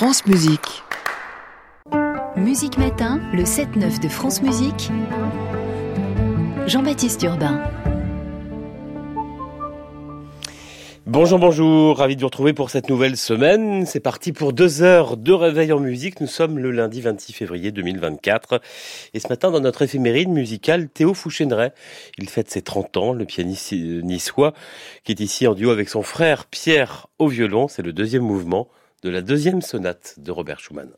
France Musique. Musique Matin, le 7-9 de France Musique. Jean-Baptiste Urbain. Bonjour, bonjour, ravi de vous retrouver pour cette nouvelle semaine. C'est parti pour deux heures de réveil en musique. Nous sommes le lundi 26 février 2024. Et ce matin, dans notre éphéméride musicale, Théo Fouchéneret. Il fête ses 30 ans, le pianiste niçois, qui est ici en duo avec son frère Pierre au violon. C'est le deuxième mouvement de la deuxième sonate de Robert Schumann.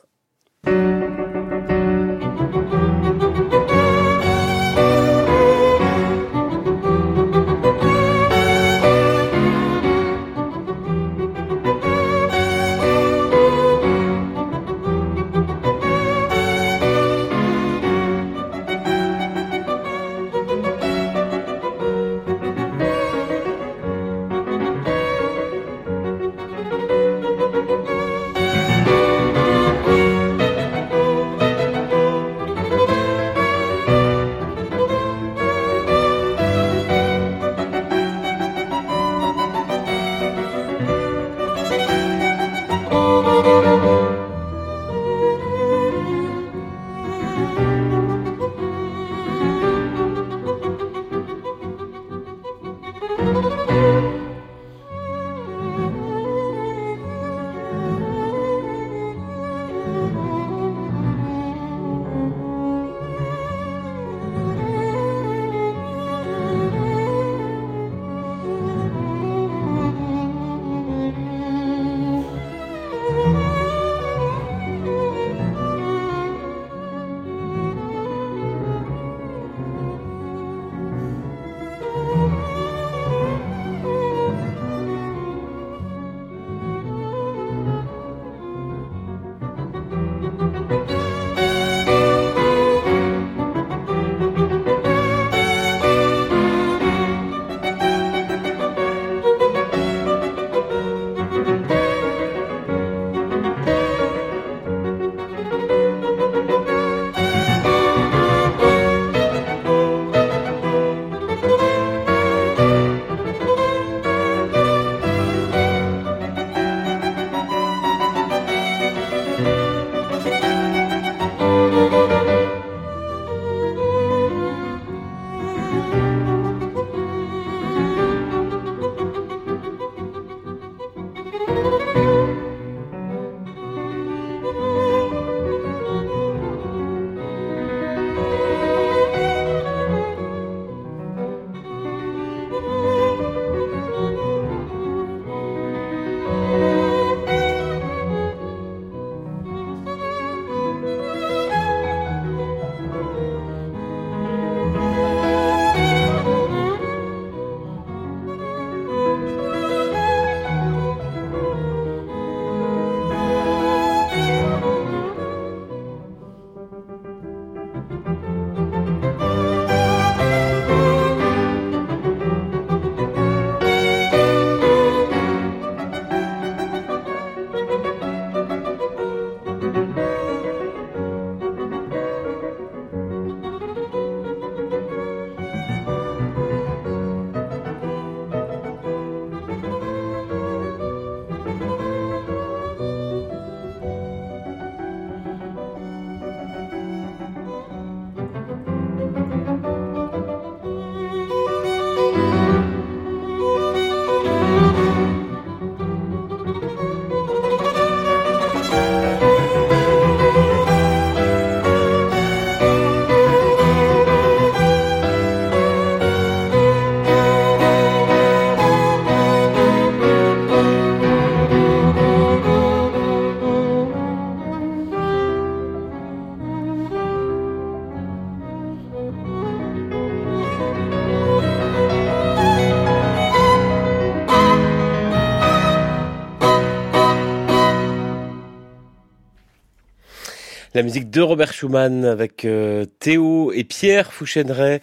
La musique de Robert Schumann avec euh, Théo et Pierre Fouchéneret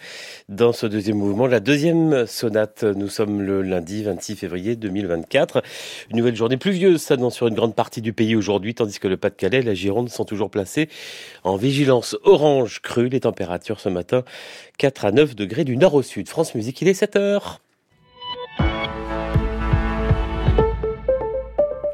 dans ce deuxième mouvement, la deuxième sonate. Nous sommes le lundi 26 février 2024. Une nouvelle journée pluvieuse s'annonce sur une grande partie du pays aujourd'hui, tandis que le Pas-de-Calais et la Gironde sont toujours placés en vigilance orange crue. Les températures ce matin 4 à 9 degrés du nord au sud. France Musique, il est 7 heures.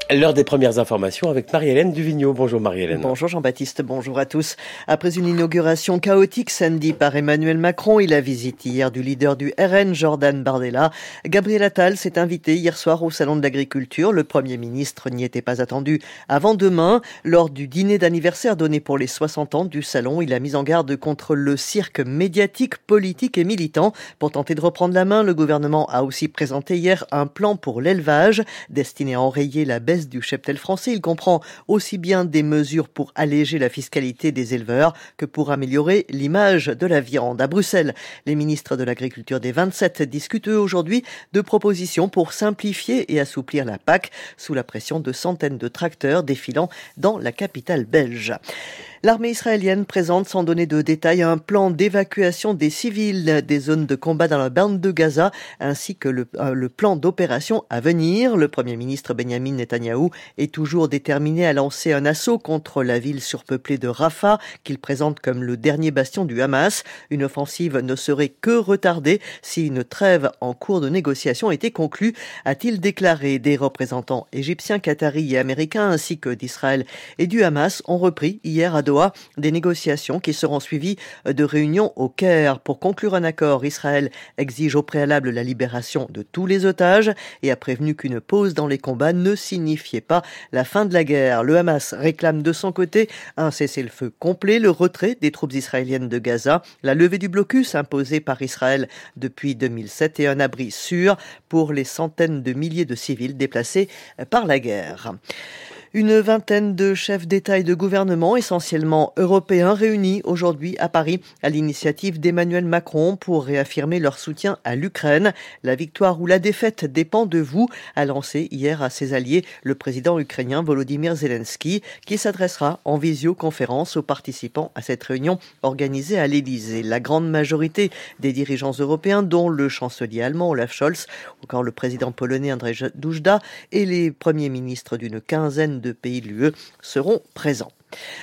L'heure des premières informations avec Marie-Hélène Duvigneau. Bonjour Marie-Hélène. Bonjour Jean-Baptiste, bonjour à tous. Après une inauguration chaotique samedi par Emmanuel Macron et la visite hier du leader du RN, Jordan Bardella, Gabriel Attal s'est invité hier soir au Salon de l'Agriculture. Le Premier ministre n'y était pas attendu avant demain. Lors du dîner d'anniversaire donné pour les 60 ans du Salon, il a mis en garde contre le cirque médiatique, politique et militant. Pour tenter de reprendre la main, le gouvernement a aussi présenté hier un plan pour l'élevage destiné à enrayer la baisse du cheptel français. Il comprend aussi bien des mesures pour alléger la fiscalité des éleveurs que pour améliorer l'image de la viande. À Bruxelles, les ministres de l'Agriculture des 27 discutent aujourd'hui de propositions pour simplifier et assouplir la PAC sous la pression de centaines de tracteurs défilant dans la capitale belge. L'armée israélienne présente sans donner de détails un plan d'évacuation des civils des zones de combat dans la bande de Gaza ainsi que le, euh, le plan d'opération à venir. Le Premier ministre Benjamin Netanyahou est toujours déterminé à lancer un assaut contre la ville surpeuplée de Rafah qu'il présente comme le dernier bastion du Hamas. Une offensive ne serait que retardée si une trêve en cours de négociation était conclue, a-t-il déclaré. Des représentants égyptiens, qataris et américains ainsi que d'Israël et du Hamas ont repris hier à Doha des négociations qui seront suivies de réunions au Caire. Pour conclure un accord, Israël exige au préalable la libération de tous les otages et a prévenu qu'une pause dans les combats ne signifiait pas la fin de la guerre. Le Hamas réclame de son côté un cessez-le-feu complet, le retrait des troupes israéliennes de Gaza, la levée du blocus imposé par Israël depuis 2007 et un abri sûr pour les centaines de milliers de civils déplacés par la guerre. Une vingtaine de chefs d'État et de gouvernement, essentiellement européens, réunis aujourd'hui à Paris à l'initiative d'Emmanuel Macron pour réaffirmer leur soutien à l'Ukraine. La victoire ou la défaite dépend de vous, a lancé hier à ses alliés le président ukrainien Volodymyr Zelensky, qui s'adressera en visioconférence aux participants à cette réunion organisée à l'Élysée. La grande majorité des dirigeants européens, dont le chancelier allemand Olaf Scholz, encore le président polonais Andrzej Duda et les premiers ministres d'une quinzaine de de pays de l'UE seront présents.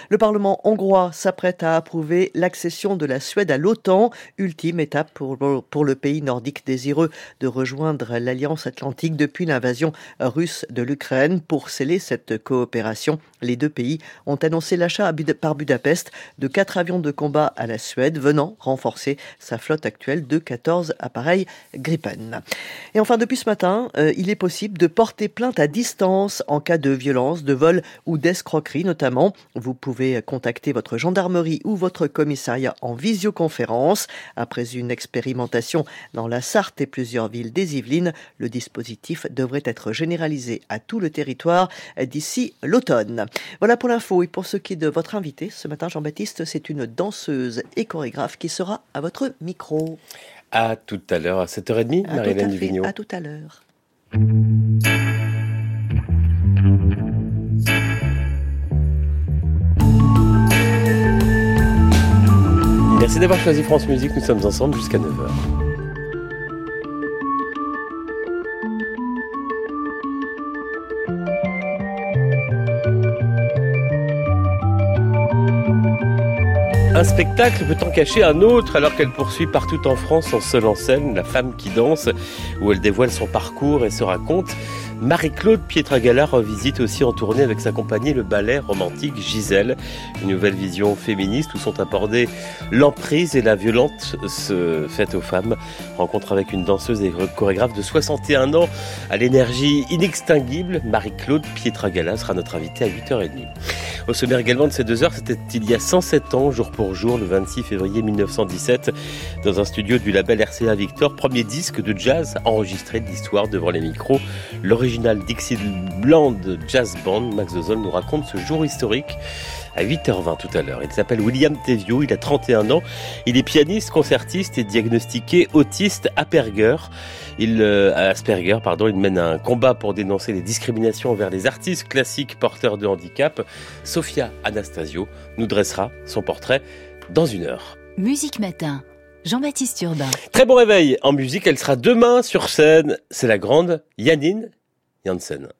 Le Parlement hongrois s'apprête à approuver l'accession de la Suède à l'OTAN, ultime étape pour, le pays nordique désireux de rejoindre l'Alliance atlantique depuis l'invasion russe de l'Ukraine. Pour sceller cette coopération, les deux pays ont annoncé l'achat par Budapest de quatre avions de combat à la Suède, venant renforcer sa flotte actuelle de 14 appareils Gripen. Et enfin, depuis ce matin, euh, il est possible de porter plainte à distance en cas de violence, de vol ou d'escroquerie notamment. Vous pouvez contacter votre gendarmerie ou votre commissariat en visioconférence. Après une expérimentation dans la Sarthe et plusieurs villes des Yvelines, le dispositif devrait être généralisé à tout le territoire d'ici l'automne. Voilà pour l'info et pour ce qui est de votre invité ce matin, Jean-Baptiste, c'est une danseuse et chorégraphe qui sera à votre micro. À tout à l'heure, à 7h30, Marie-Hélène. À tout à l'heure. Merci d'avoir choisi France Musique, nous sommes ensemble jusqu'à 9h. Un spectacle peut en cacher un autre alors qu'elle poursuit partout en France en seule en scène La femme qui danse, où elle dévoile son parcours et se raconte. Marie-Claude Pietragala revisite aussi en tournée avec sa compagnie le ballet romantique Gisèle, une nouvelle vision féministe où sont abordées l'emprise et la violente faite aux femmes. Rencontre avec une danseuse et chorégraphe de 61 ans à l'énergie inextinguible, Marie-Claude Pietragala sera notre invitée à 8h30. Au sommaire également de ces deux heures, c'était il y a 107 ans, jour pour jour, le 26 février 1917, dans un studio du label RCA Victor, premier disque de jazz enregistré de l'histoire devant les micros. L'original Dixieland Jazz Band, Max Dozol nous raconte ce jour historique à 8h20 tout à l'heure. Il s'appelle William Tevio, il a 31 ans, il est pianiste, concertiste et diagnostiqué autiste Asperger. Il, euh, Asperger, pardon, il mène un combat pour dénoncer les discriminations envers les artistes classiques porteurs de handicap. Sofia Anastasio nous dressera son portrait dans une heure. Musique Matin. Jean-Baptiste Urbain. Très bon réveil en musique, elle sera demain sur scène. C'est la grande Yannine Janssen.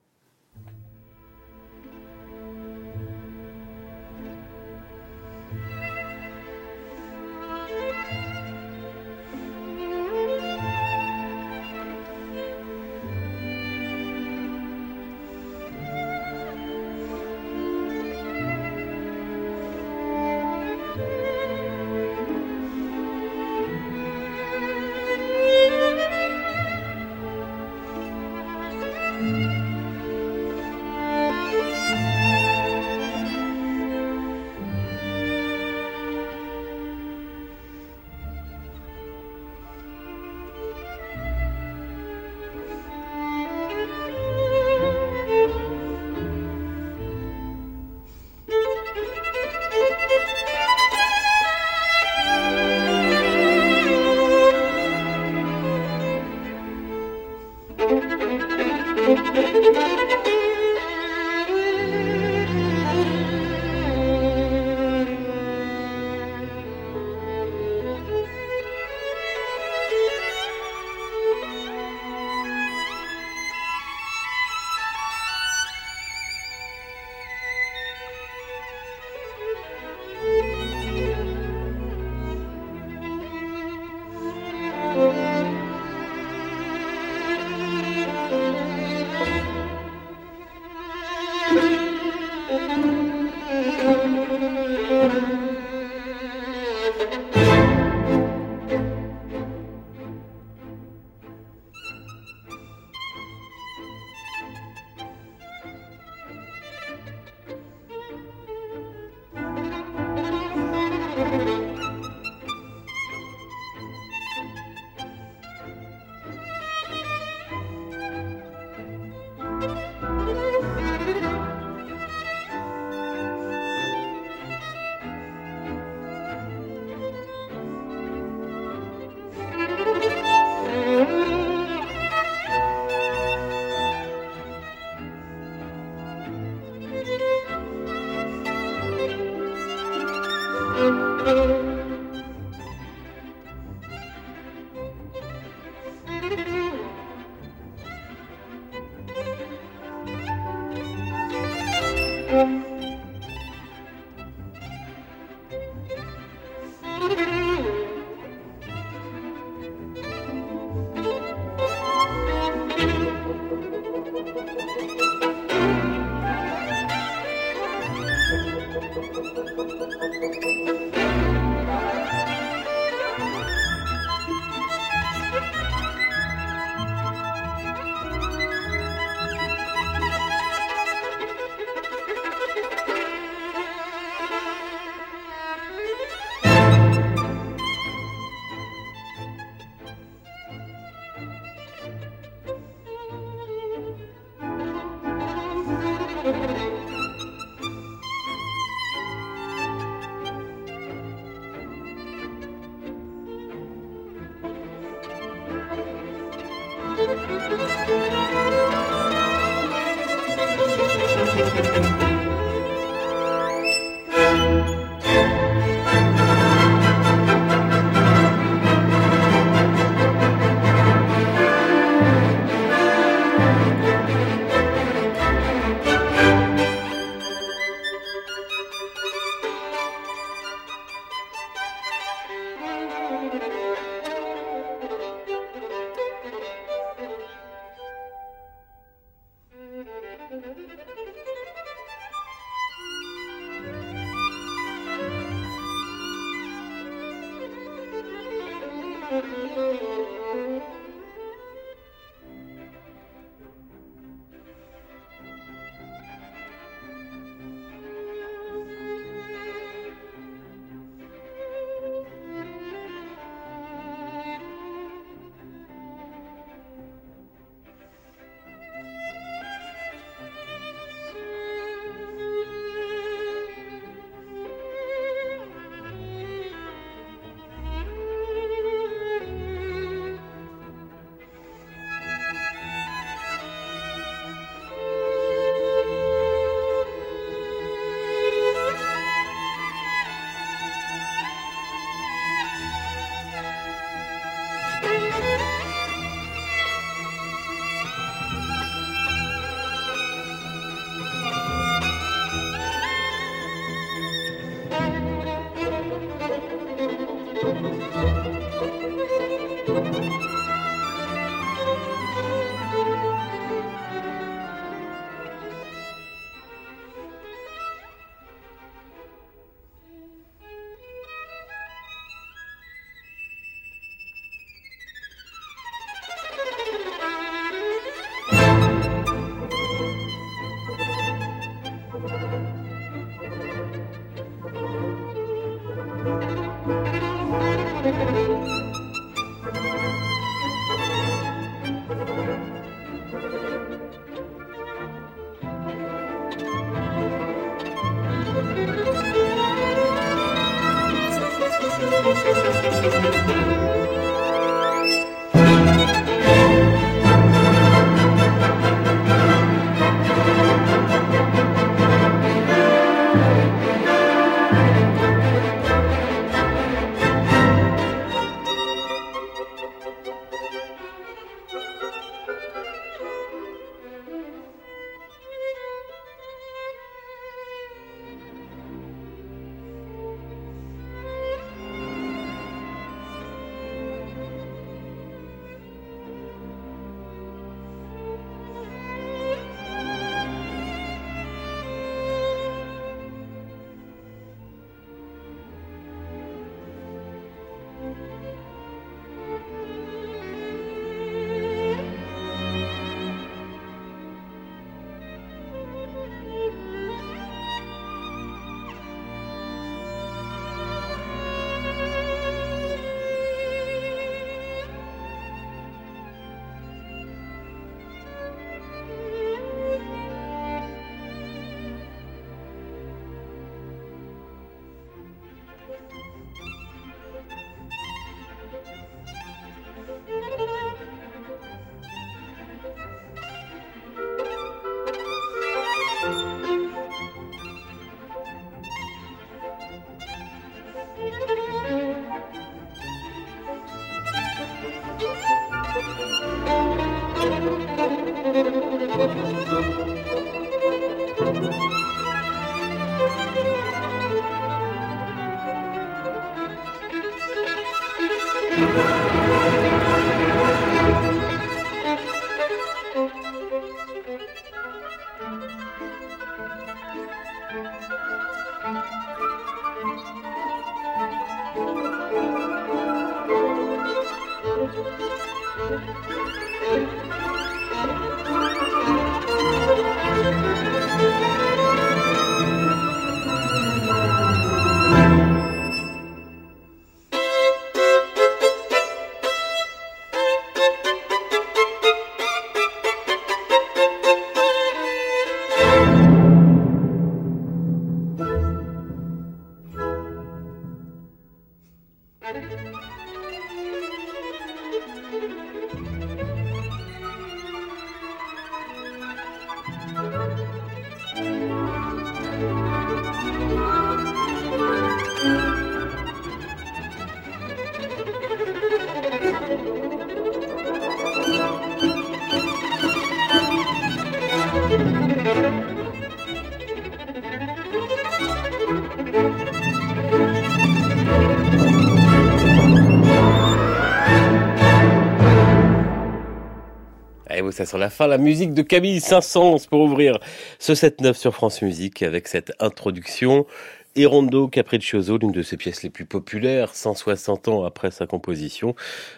Ça sur la fin, la musique de Camille Saint-Saëns pour ouvrir ce 7-9 sur France Musique avec cette introduction. Et Rondo Capriccioso, l'une de ses pièces les plus populaires, 160 ans après sa composition,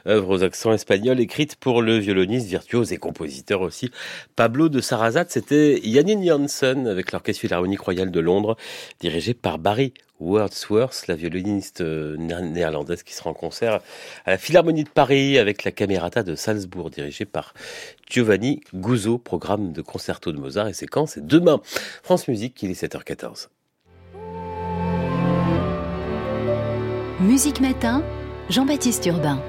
œuvre aux accents espagnols, écrite pour le violoniste virtuose et compositeur aussi Pablo de Sarrazat. C'était Janine Janssen avec l'Orchestre Philharmonique Royal de Londres, dirigé par Barry Wordsworth, la violoniste euh, néerlandaise qui sera en concert à la Philharmonie de Paris avec la Camerata de Salzbourg, dirigée par Giovanni Guzzo, programme de concerto de Mozart. Et c'est quand? C'est demain. France Musique, il est 7h14. Musique Matin, Jean-Baptiste Urbain.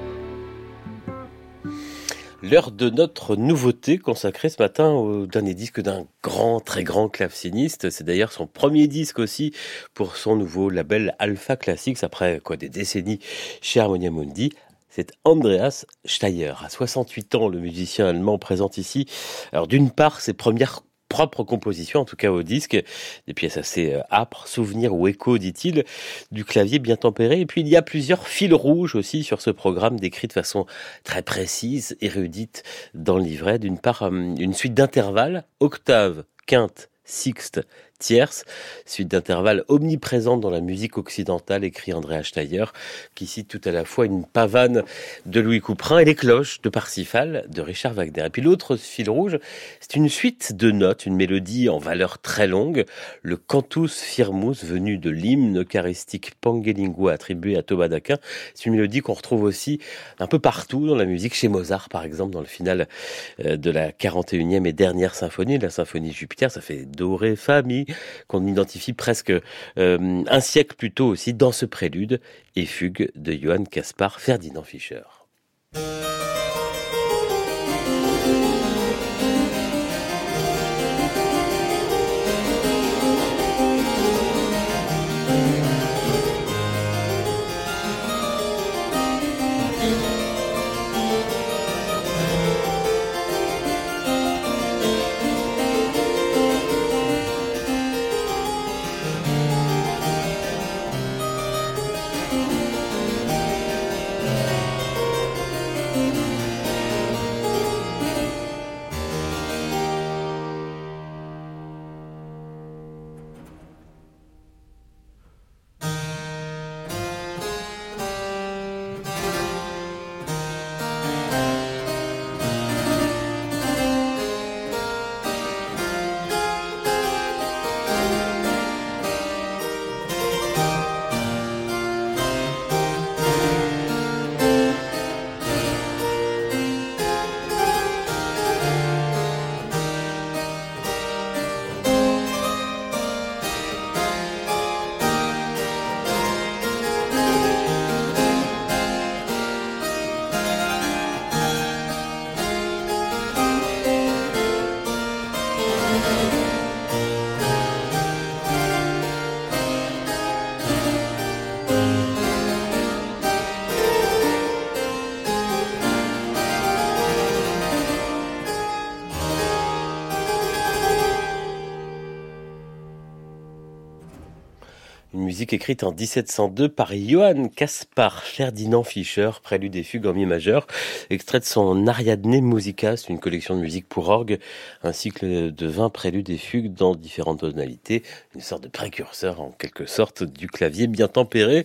L'heure de notre nouveauté consacrée ce matin au dernier disque d'un grand, très grand claveciniste. C'est d'ailleurs son premier disque aussi pour son nouveau label Alpha Classics après quoi des décennies chez Harmonia Mundi c'est Andreas Steyer. À 68 ans, le musicien allemand présente ici, alors d'une part, ses premières propre composition, en tout cas au disque, des pièces assez euh, âpres, souvenirs ou échos, dit-il, du clavier bien tempéré. Et puis il y a plusieurs fils rouges aussi sur ce programme, décrit de façon très précise, érudite dans le livret. D'une part, euh, une suite d'intervalles, octave, quinte, sixte, tierce, suite d'intervalles omniprésente dans la musique occidentale, écrit André Steyer, qui cite tout à la fois une pavane de Louis Couperin et les cloches de Parsifal de Richard Wagner. Et puis l'autre fil rouge, c'est une suite de notes, une mélodie en valeur très longue, le cantus firmus venu de l'hymne eucharistique Pangelingua attribué à Thomas d'Aquin. C'est une mélodie qu'on retrouve aussi un peu partout dans la musique, chez Mozart par exemple, dans le final euh, de la 41e et dernière symphonie, la symphonie Jupiter, ça fait do, ré, fa, mi, qu'on identifie presque euh, un siècle plus tôt aussi dans ce prélude et fugue de Johann Caspar Ferdinand Fischer. Musique écrite en 1702 par Johann Caspar Ferdinand Fischer, prélude des fugues en mi majeur, extrait de son Ariadne Musica, une collection de musique pour orgue, un cycle de 20 préludes et fugues dans différentes tonalités, une sorte de précurseur en quelque sorte du clavier bien tempéré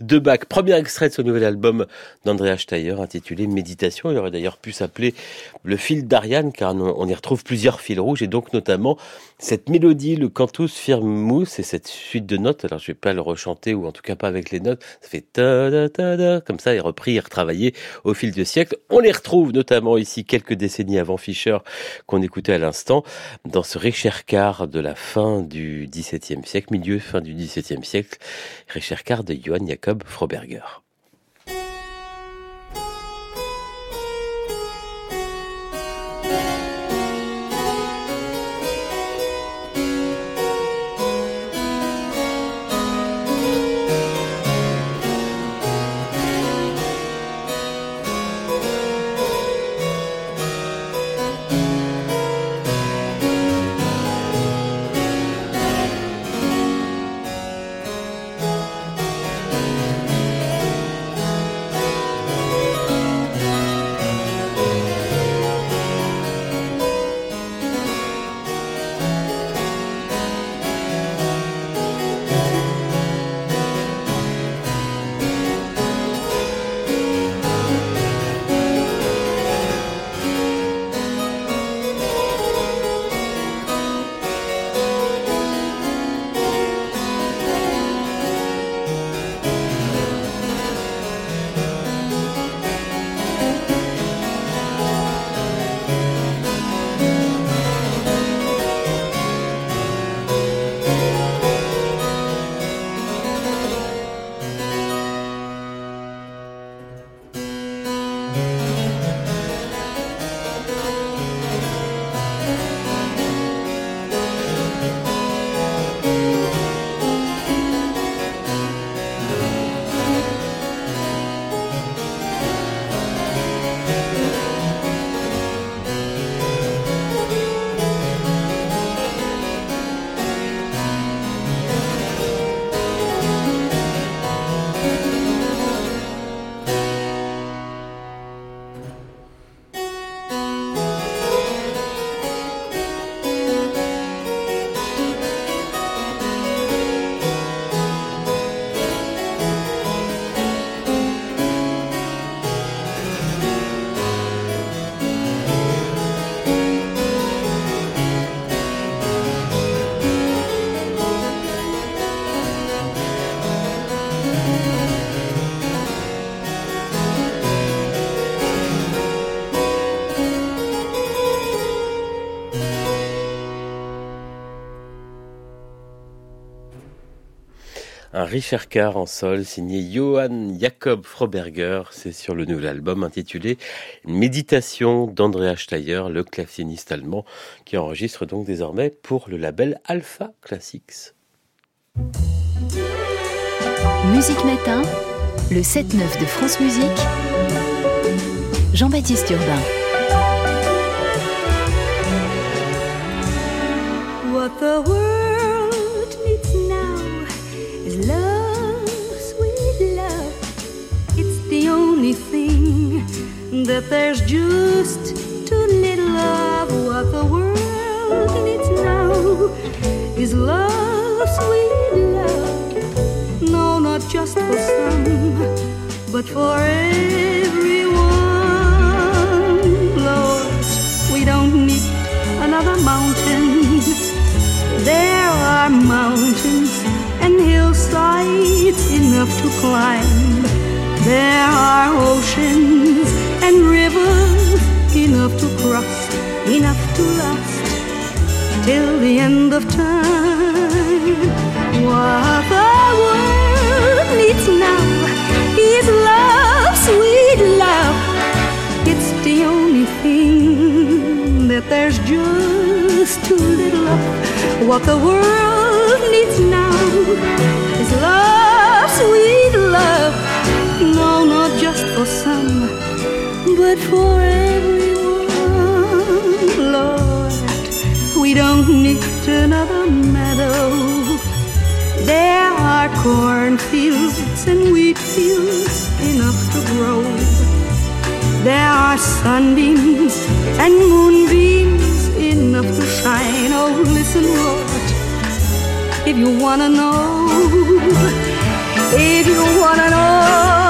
de Bach. Premier extrait de ce nouvel album d'Andrea Steyer intitulé Méditation. Il aurait d'ailleurs pu s'appeler Le fil d'Ariane car on y retrouve plusieurs fils rouges et donc notamment cette mélodie, le cantus firmus et cette suite de notes. Alors je vais pas le rechanter ou en tout cas pas avec les notes. Ça fait ta da ta da comme ça et repris et retravaillé au fil du siècle. On les retrouve notamment ici quelques décennies avant Fischer qu'on écoutait à l'instant dans ce Richercar de la fin du XVIIe siècle, milieu fin du XVIIe siècle, Richercar de Johann Jakob Froberger. Richard Carr en sol, signé Johann Jakob Froberger. C'est sur le nouvel album intitulé Méditation d'Andrea Steyer, le claviériste allemand, qui enregistre donc désormais pour le label Alpha Classics. Musique Matin, le 7-9 de France Musique. Jean-Baptiste Urbain. What the that there's just too little of. What the world needs now is love, sweet love. No, not just for some, but for everyone. Lord, we don't need another mountain. There are mountains and hillsides enough to climb. There are oceans and rivers enough to cross, enough to last till the end of time. What the world needs now is love, sweet love. It's the only thing that there's just too little of. What the world needs now is love, sweet love. No, not just for some, but for everyone. Lord, we don't need another meadow. There are cornfields and wheat fields enough to grow. There are sunbeams and moonbeams enough to shine. Oh, listen, Lord, if you wanna know, if you wanna know.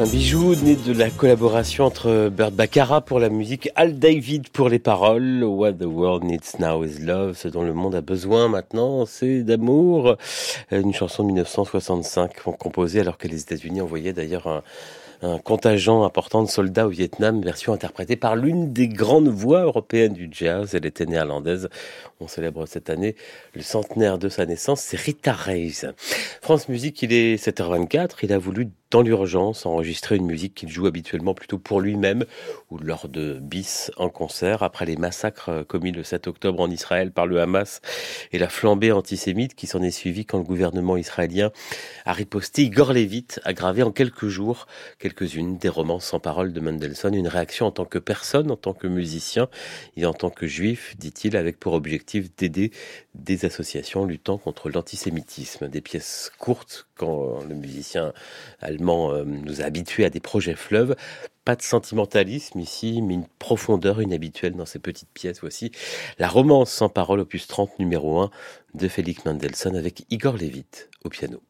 Un bijou né de la collaboration entre Bert Baccarat pour la musique, Al David pour les paroles. What the world needs now is love. Ce dont le monde a besoin maintenant, c'est d'amour. Une chanson de 1965 composée alors que les États-Unis envoyaient d'ailleurs un, un contingent important de soldats au Vietnam, version interprétée par l'une des grandes voix européennes du jazz. Elle était néerlandaise. On célèbre cette année le centenaire de sa naissance. C'est Rita Reis. France Musique, il est 7h24. Il a voulu dans l'urgence, enregistrer une musique qu'il joue habituellement plutôt pour lui-même ou lors de bis en concert après les massacres commis le 7 octobre en Israël par le Hamas et la flambée antisémite qui s'en est suivie quand le gouvernement israélien a riposté. Igor Levit a gravé en quelques jours quelques-unes des romances sans parole de Mendelssohn, une réaction en tant que personne, en tant que musicien et en tant que juif, dit-il, avec pour objectif d'aider des associations luttant contre l'antisémitisme. Des pièces courtes quand le musicien allemand euh, nous a habitués à des projets fleuves. Pas de sentimentalisme ici, mais une profondeur inhabituelle dans ces petites pièces. Voici la romance sans parole, opus 30 numéro 1 de Félix Mendelssohn avec Igor Levit au piano.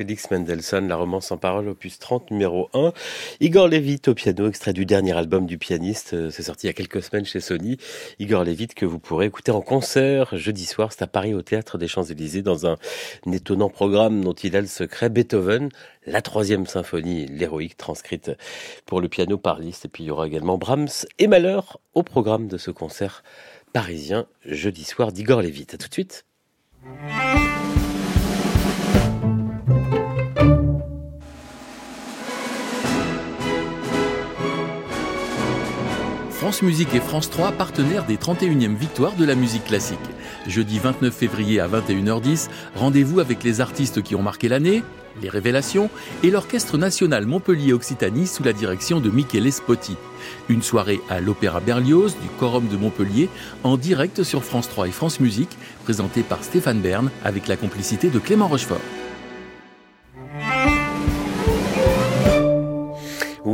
Félix Mendelssohn, la romance en parole, opus 30, numéro 1. Igor Levit au piano, extrait du dernier album du pianiste. Euh, c'est sorti il y a quelques semaines chez Sony. Igor Levit que vous pourrez écouter en concert jeudi soir. C'est à Paris au Théâtre des Champs-Élysées dans un, étonnant programme dont il a le secret. Beethoven, la troisième symphonie, l'héroïque, transcrite pour le piano par Liszt. Et puis il y aura également Brahms et Malheur au programme de ce concert parisien jeudi soir d'Igor Levit. À tout de suite. France Musique et France 3, partenaires des 31e victoires de la musique classique. Jeudi 29 février à 21h10, rendez-vous avec les artistes qui ont marqué l'année, les révélations et l'Orchestre national Montpellier-Occitanie sous la direction de Michele Spotti. Une soirée à l'Opéra Berlioz du Quorum de Montpellier en direct sur France 3 et France Musique, présentée par Stéphane Bern avec la complicité de Clément Rochefort.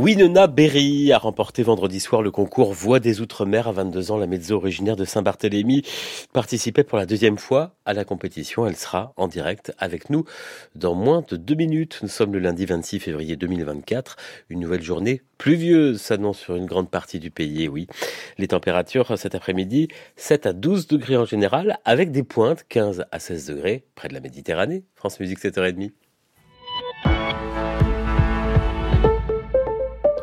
Winona Berry a remporté vendredi soir le concours Voix des Outre-mer à 22 ans. La mezzo originaire de Saint-Barthélemy participait pour la deuxième fois à la compétition. Elle sera en direct avec nous dans moins de deux minutes. Nous sommes le lundi 26 février 2024. Une nouvelle journée pluvieuse s'annonce sur une grande partie du pays. oui, les températures cet après-midi 7 à 12 degrés en général avec des pointes 15 à 16 degrés près de la Méditerranée. France Musique 7h30.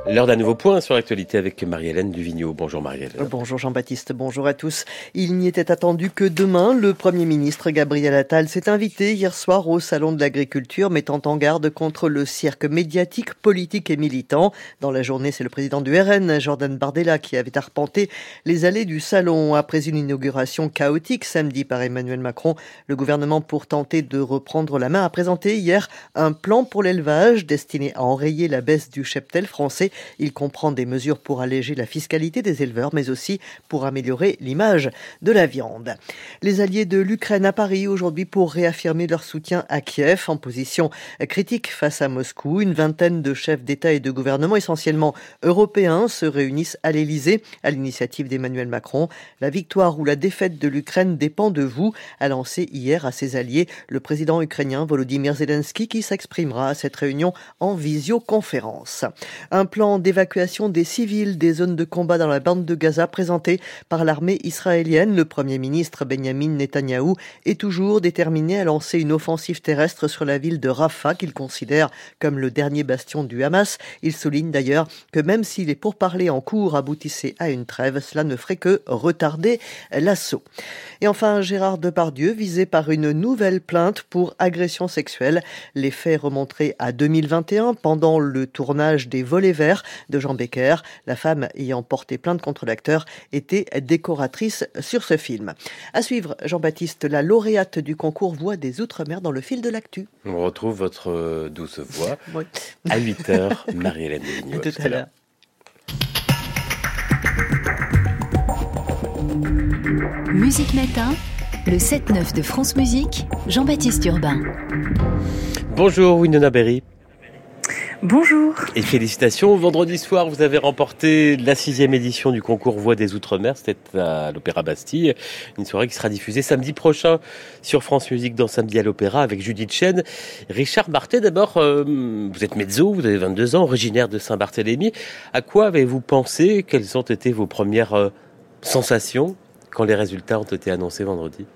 L'heure d'un nouveau point sur l'actualité avec Marie-Hélène Duvigneau. Bonjour Marie-Hélène. Bonjour Jean-Baptiste, bonjour à tous. Il n'y était attendu que demain. Le Premier ministre Gabriel Attal s'est invité hier soir au Salon de l'Agriculture, mettant en garde contre le cirque médiatique, politique et militant. Dans la journée, c'est le président du RN, Jordan Bardella, qui avait arpenté les allées du Salon. Après une inauguration chaotique samedi par Emmanuel Macron, le gouvernement, pour tenter de reprendre la main, a présenté hier un plan pour l'élevage destiné à enrayer la baisse du cheptel français il comprend des mesures pour alléger la fiscalité des éleveurs, mais aussi pour améliorer l'image de la viande. Les alliés de l'Ukraine à Paris aujourd'hui pour réaffirmer leur soutien à Kiev en position critique face à Moscou. Une vingtaine de chefs d'État et de gouvernement, essentiellement européens, se réunissent à l'Élysée à l'initiative d'Emmanuel Macron. La victoire ou la défaite de l'Ukraine dépend de vous, a lancé hier à ses alliés le président ukrainien Volodymyr Zelensky qui s'exprimera à cette réunion en visioconférence. Un plan d'évacuation des civils des zones de combat dans la bande de Gaza présenté par l'armée israélienne. Le Premier ministre Benjamin Netanyahou est toujours déterminé à lancer une offensive terrestre sur la ville de Rafah qu'il considère comme le dernier bastion du Hamas. Il souligne d'ailleurs que même si les pourparlers en cours aboutissaient à une trêve, cela ne ferait que retarder l'assaut. Et enfin, Gérard Depardieu, visé par une nouvelle plainte pour agression sexuelle. Les faits remonteraient à 2021 pendant le tournage des Volets Verts de Jean Becker. La femme ayant porté plainte contre l'acteur était décoratrice sur ce film. À suivre, Jean-Baptiste, la lauréate du concours Voix des Outre-mer dans le fil de l'actu. On retrouve votre euh, douce voix à 8h, Marie-Hélène Tout à l'heure. Musique Matin, le 7-9 de France Musique, Jean-Baptiste Urbain. Bonjour Winona Berry. Bonjour. Et félicitations. Vendredi soir, vous avez remporté la sixième édition du concours Voix des Outre-mer. C'était à l'Opéra Bastille. Une soirée qui sera diffusée samedi prochain sur France Musique dans Samedi à l'Opéra avec Judith Chen. Richard Martet, d'abord, euh, vous êtes mezzo, vous avez 22 ans, originaire de Saint-Barthélemy. À quoi avez-vous pensé? Quelles ont été vos premières euh, sensations quand les résultats ont été annoncés vendredi?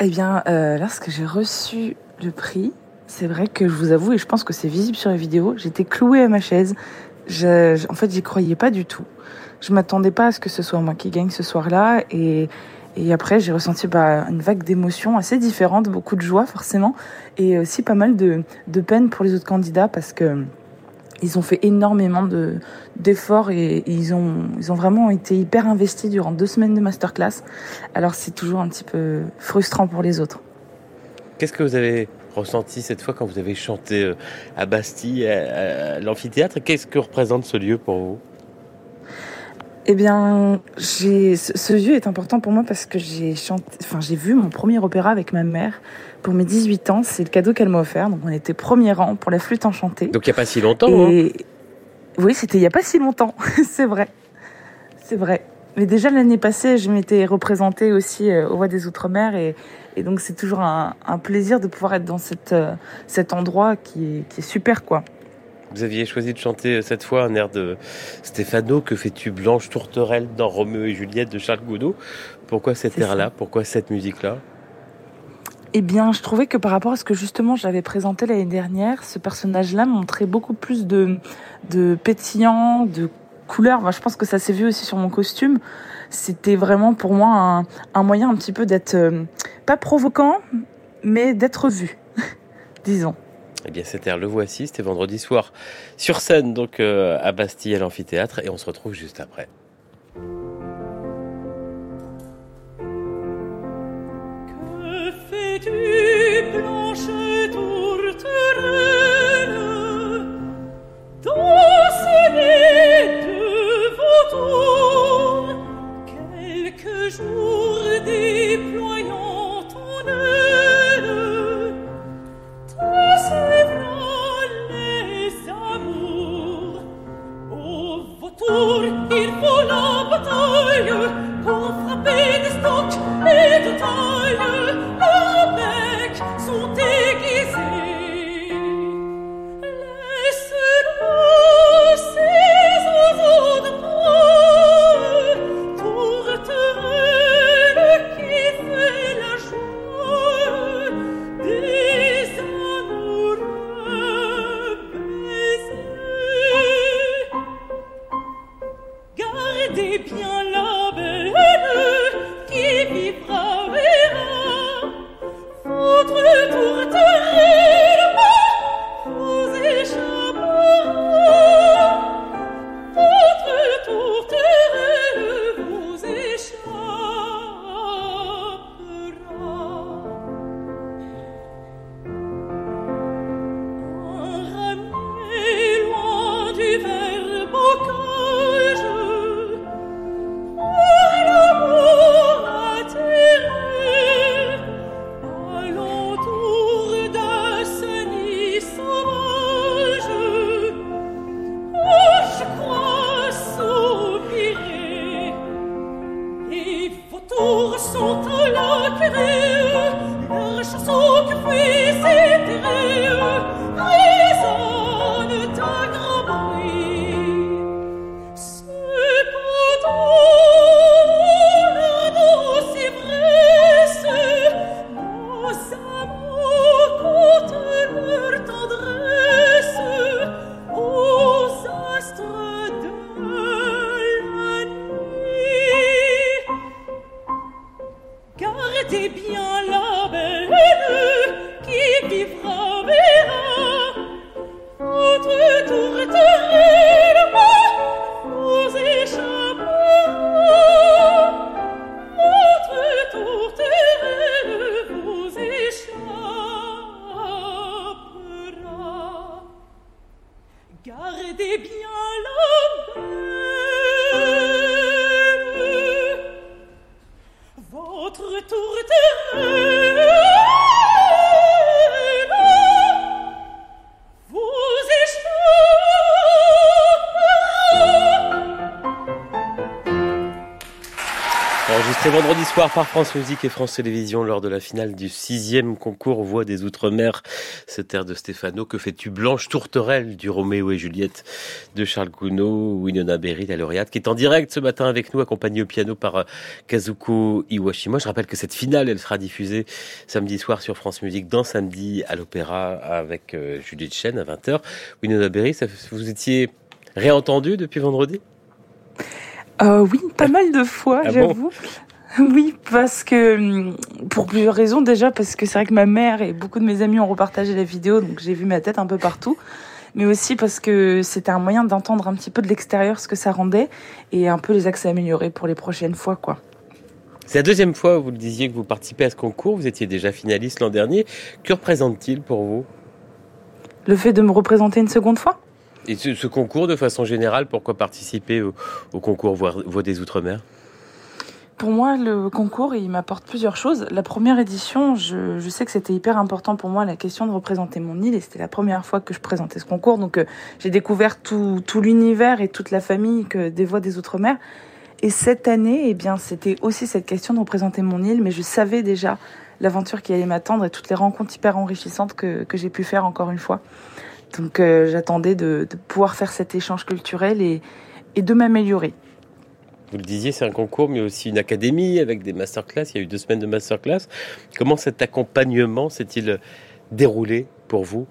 Eh bien, euh, lorsque j'ai reçu le prix, c'est vrai que je vous avoue, et je pense que c'est visible sur la vidéo, j'étais clouée à ma chaise. en fait, j'y croyais pas du tout. Je m'attendais pas à ce que ce soit moi qui gagne ce soir-là. Et, après, j'ai ressenti bah, une vague d'émotions assez différentes, beaucoup de joie forcément, et aussi pas mal de, peine pour les autres candidats parce que ils ont fait énormément de, d'efforts et, ils, ont, ils ont vraiment été hyper investis durant deux semaines de masterclass. Alors c'est toujours un petit peu frustrant pour les autres. Qu'est-ce que vous avez ressenti cette fois quand vous avez chanté euh, à Bastille, à, l'amphithéâtre? Qu'est-ce que représente ce lieu pour vous? Eh bien, j'ai, ce lieu est important pour moi parce que j'ai chanté, enfin, j'ai vu mon premier opéra avec ma mère pour mes 18 ans. C'est le cadeau qu'elle m'a offert. Donc, on était premier rang pour la flûte enchantée. Donc, il n'y a pas si longtemps, hein? Oui, c'était il n'y a pas si longtemps. c'est vrai. C'est vrai. Mais déjà l'année passée, je m'étais représentée aussi euh, aux Voix des Outre-mer et, et donc c'est toujours un, un, plaisir de pouvoir être dans cette, euh, cet endroit qui est, qui est super quoi. Vous aviez choisi de chanter cette fois un air de Stéphano, Que fais-tu Blanche Tourterelle dans Roméo et Juliette de Charles Goudot. Pourquoi cet air-là? Pourquoi cette musique-là? Eh bien, je trouvais que par rapport à ce que justement j'avais présenté l'année dernière, ce personnage-là montrait beaucoup plus de, de pétillant, de couleurs. Moi, je pense que ça s'est vu aussi sur mon costume. C'était vraiment pour moi un, moyen un petit peu d'être euh, pas provoquant, mais d'être vu, disons. Eh bien, cet air, le voici. C'était vendredi soir sur scène, donc euh, à Bastille, à l'amphithéâtre, et on se retrouve juste après. Par France Musique et France Télévisions lors de la finale du sixième concours Voix des Outre-mer. Cette air de Stéphano, que fais-tu Blanche Tourterelle du Roméo et Juliette de Charles Gounod, Winona Berry, la lauréate, qui est en direct ce matin avec nous, accompagnée au piano par euh, Kazuko Iwashima. Je rappelle que cette finale, elle sera diffusée samedi soir sur France Musique dans Samedi à l'Opéra avec euh, Judith Chen à 20h. Winona Berry, vous étiez réentendu depuis vendredi? Euh, oui, pas mal de fois, Ah bon? j'avoue. Oui, parce que hum, pour plusieurs raisons déjà parce que c'est vrai que ma mère et beaucoup de mes amis ont repartagé la vidéo donc j'ai vu ma tête un peu partout mais aussi parce que c'était un moyen d'entendre un petit peu de l'extérieur ce que ça rendait et un peu les axes à améliorer pour les prochaines fois quoi. C'est la deuxième fois, vous le disiez, que vous participez à ce concours. Vous étiez déjà finaliste l'an dernier. Que représente-t-il pour vous? Le fait de me représenter une seconde fois? Et ce, ce concours, de façon générale, pourquoi participer au, au concours Voix des Outre-mer? Pour moi, le concours, il m'apporte plusieurs choses. La première édition, je, je sais que c'était hyper important pour moi la question de représenter mon île et c'était la première fois que je présentais ce concours. Donc euh, j'ai découvert tout, tout l'univers et toute la famille que des Voix des Outre-mer. Et cette année, eh bien, c'était aussi cette question de représenter mon île, mais je savais déjà l'aventure qui allait m'attendre et toutes les rencontres hyper enrichissantes que, que j'ai pu faire encore une fois. Donc euh, j'attendais de, de, pouvoir faire cet échange culturel et, et de m'améliorer. Vous le disiez, c'est un concours, mais aussi une académie avec des masterclass. Il y a eu deux semaines de masterclass. Comment cet accompagnement s'est-il déroulé pour vous?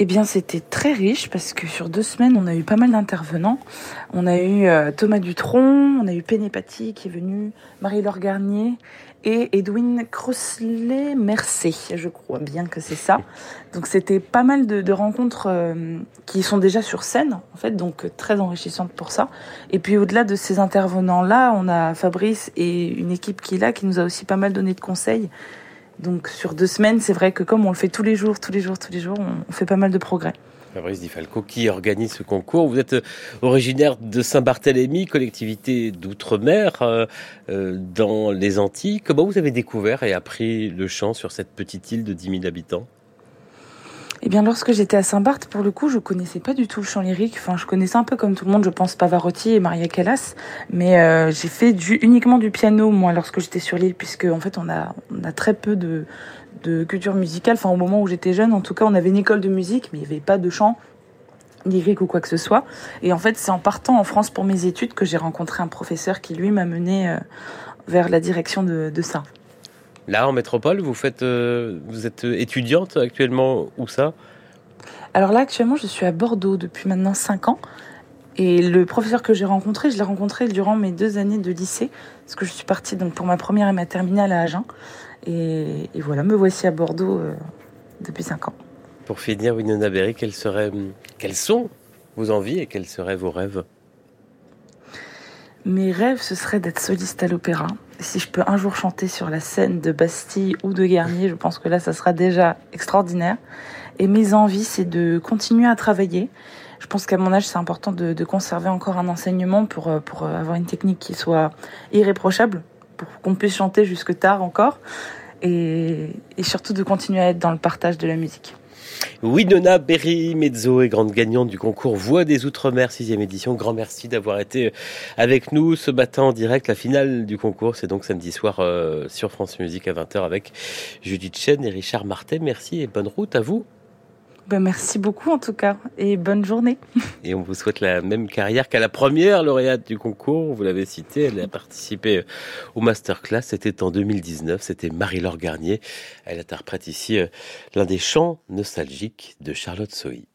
Eh bien, c'était très riche parce que sur deux semaines, on a eu pas mal d'intervenants. On a eu euh, Thomas Dutronc, on a eu Pénépati qui est venu, Marie-Laure Garnier et Edwin Crossley Mercé, je crois bien que c'est ça. Donc c'était pas mal de, de rencontres euh, qui sont déjà sur scène, en fait, donc euh, très enrichissantes pour ça. Et puis au-delà de ces intervenants-là, on a Fabrice et une équipe qui est là, qui nous a aussi pas mal donné de conseils donc sur deux semaines, c'est vrai que comme on le fait tous les jours, tous les jours, tous les jours, on fait pas mal de progrès. Fabrice Di Falco qui organise ce concours. Vous êtes euh, originaire de Saint-Barthélemy, collectivité d'outre-mer euh, euh, dans les Antilles. Comment vous avez découvert et appris le chant sur cette petite île de 10 000 habitants? Eh bien, lorsque j'étais à Saint-Barth, pour le coup, je connaissais pas du tout le chant lyrique. Enfin, je connaissais un peu comme tout le monde, je pense, Pavarotti et Maria Callas. Mais euh, j'ai fait uniquement du piano, moi, lorsque j'étais sur l'île, puisque, en fait, on a, très peu de, de culture musicale. Enfin, au moment où j'étais jeune, en tout cas, on avait une école de musique, mais il n'y avait pas de chant lyrique ou quoi que ce soit. Et en fait, c'est en partant en France pour mes études que j'ai rencontré un professeur qui, lui, m'a mené euh, vers la direction de, de ça. Là, en métropole, vous faites, euh, vous êtes étudiante actuellement où ça? Alors là, actuellement, je suis à Bordeaux depuis maintenant 5 ans. Et le professeur que j'ai rencontré, je l'ai rencontré durant mes deux années de lycée, parce que je suis partie donc pour ma première et ma terminale à Agen. Et, et voilà, me voici à Bordeaux euh, depuis 5 ans. Pour finir, Winona Berry, quelles, seraient, quelles sont vos envies et quels seraient vos rêves? Mes rêves, ce serait d'être soliste à l'opéra si je peux un jour chanter sur la scène de Bastille ou de Garnier, je pense que là, ça sera déjà extraordinaire. Et mes envies, c'est de continuer à travailler. Je pense qu'à mon âge, c'est important de, conserver encore un enseignement pour, euh, pour avoir une technique qui soit irréprochable, pour qu'on puisse chanter jusque tard encore. Et surtout de continuer à être dans le partage de la musique. Winona Berry Mezzo est grande gagnante du concours Voix des Outre-mer 6 édition. Grand merci d'avoir été avec nous ce matin en direct. La finale du concours, c'est donc samedi soir euh, sur France Musique à 20h avec Judith Chen et Richard Martin. Merci et bonne route à vous. Ben merci beaucoup en tout cas et bonne journée. Et on vous souhaite la même carrière qu'à la première lauréate du concours. Vous l'avez cité, elle a participé au masterclass. C'était en 2019. C'était Marie-Laure Garnier. Elle interprète ici euh, l'un des chants nostalgiques de Charlotte Sohi.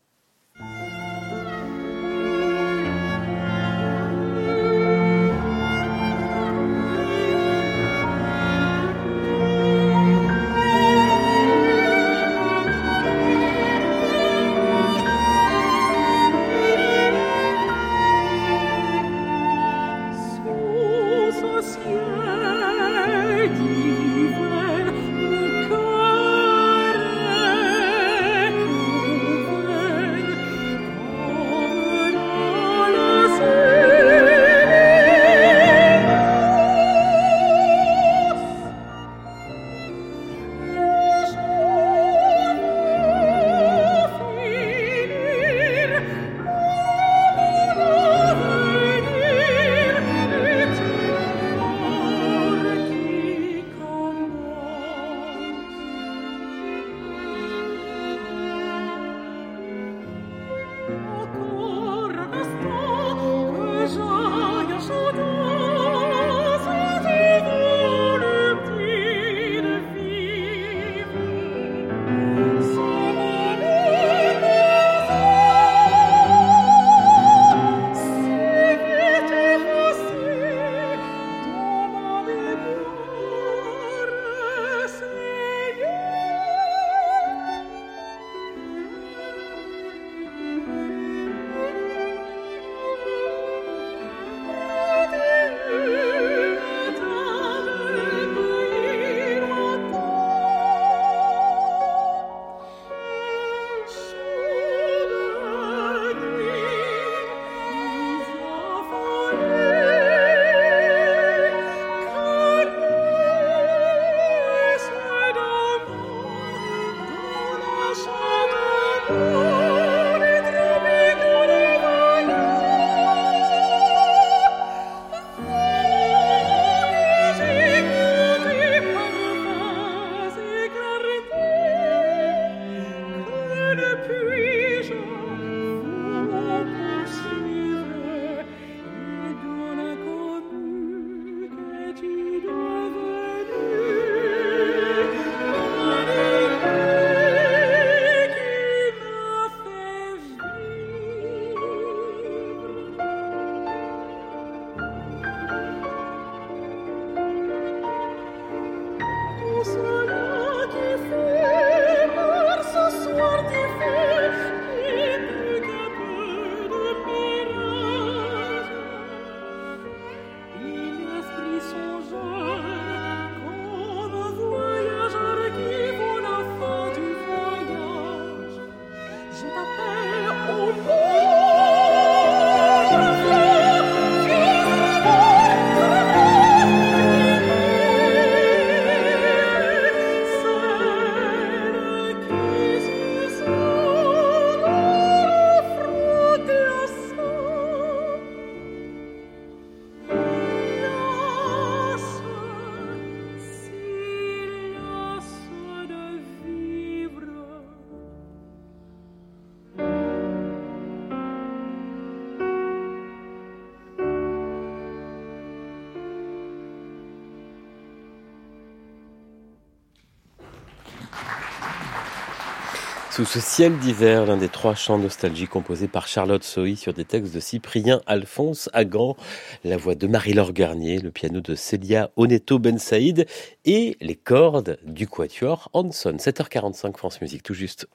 Sous ce ciel d'hiver, l'un des trois chants nostalgie composés par Charlotte Sohi sur des textes de Cyprien Alphonse Agan, la voix de Marie-Laure Garnier, le piano de Célia Oneto Ben Saïd et les cordes du quatuor Hanson. 7h45 France Musique, tout juste.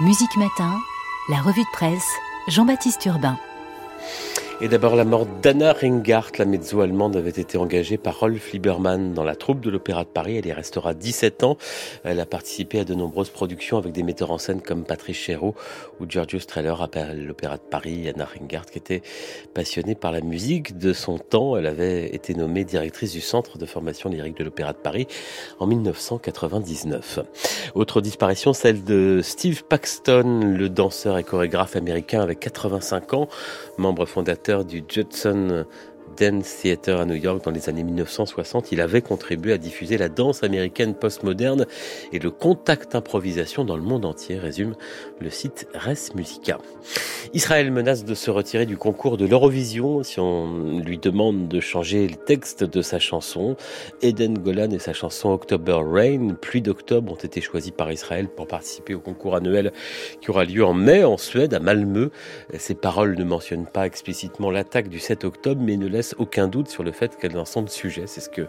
Musique Matin, la revue de presse, Jean-Baptiste Urbain. Et d'abord la mort d'Anna Ringart, la mezzo-allemande avait été engagée par Rolf Liebermann dans la troupe de l'Opéra de Paris. Elle y restera 17 ans. Elle a participé à de nombreuses productions avec des metteurs en scène comme Patrice Chéreau ou Giorgio Strehler à l'Opéra de Paris. Anna Ringart qui était passionnée par la musique de son temps. Elle avait été nommée directrice du Centre de formation lyrique de l'Opéra de Paris en 1999. Autre disparition, celle de Steve Paxton, le danseur et chorégraphe américain avec 85 ans, membre fondateur du Judson Dance Theater à New York dans les années 1960. Il avait contribué à diffuser la danse américaine postmoderne et le contact improvisation dans le monde entier, résume le site Res Musica. Israël menace de se retirer du concours de l'Eurovision si on lui demande de changer le texte de sa chanson. Eden Golan et sa chanson October Rain, pluie d'octobre, ont été choisis par Israël pour participer au concours annuel qui aura lieu en mai en Suède, à Malmö. Ces paroles ne mentionnent pas explicitement l'attaque du 7 octobre, mais ne laissent aucun doute sur le fait qu'elles en sont le sujet. C'est ce que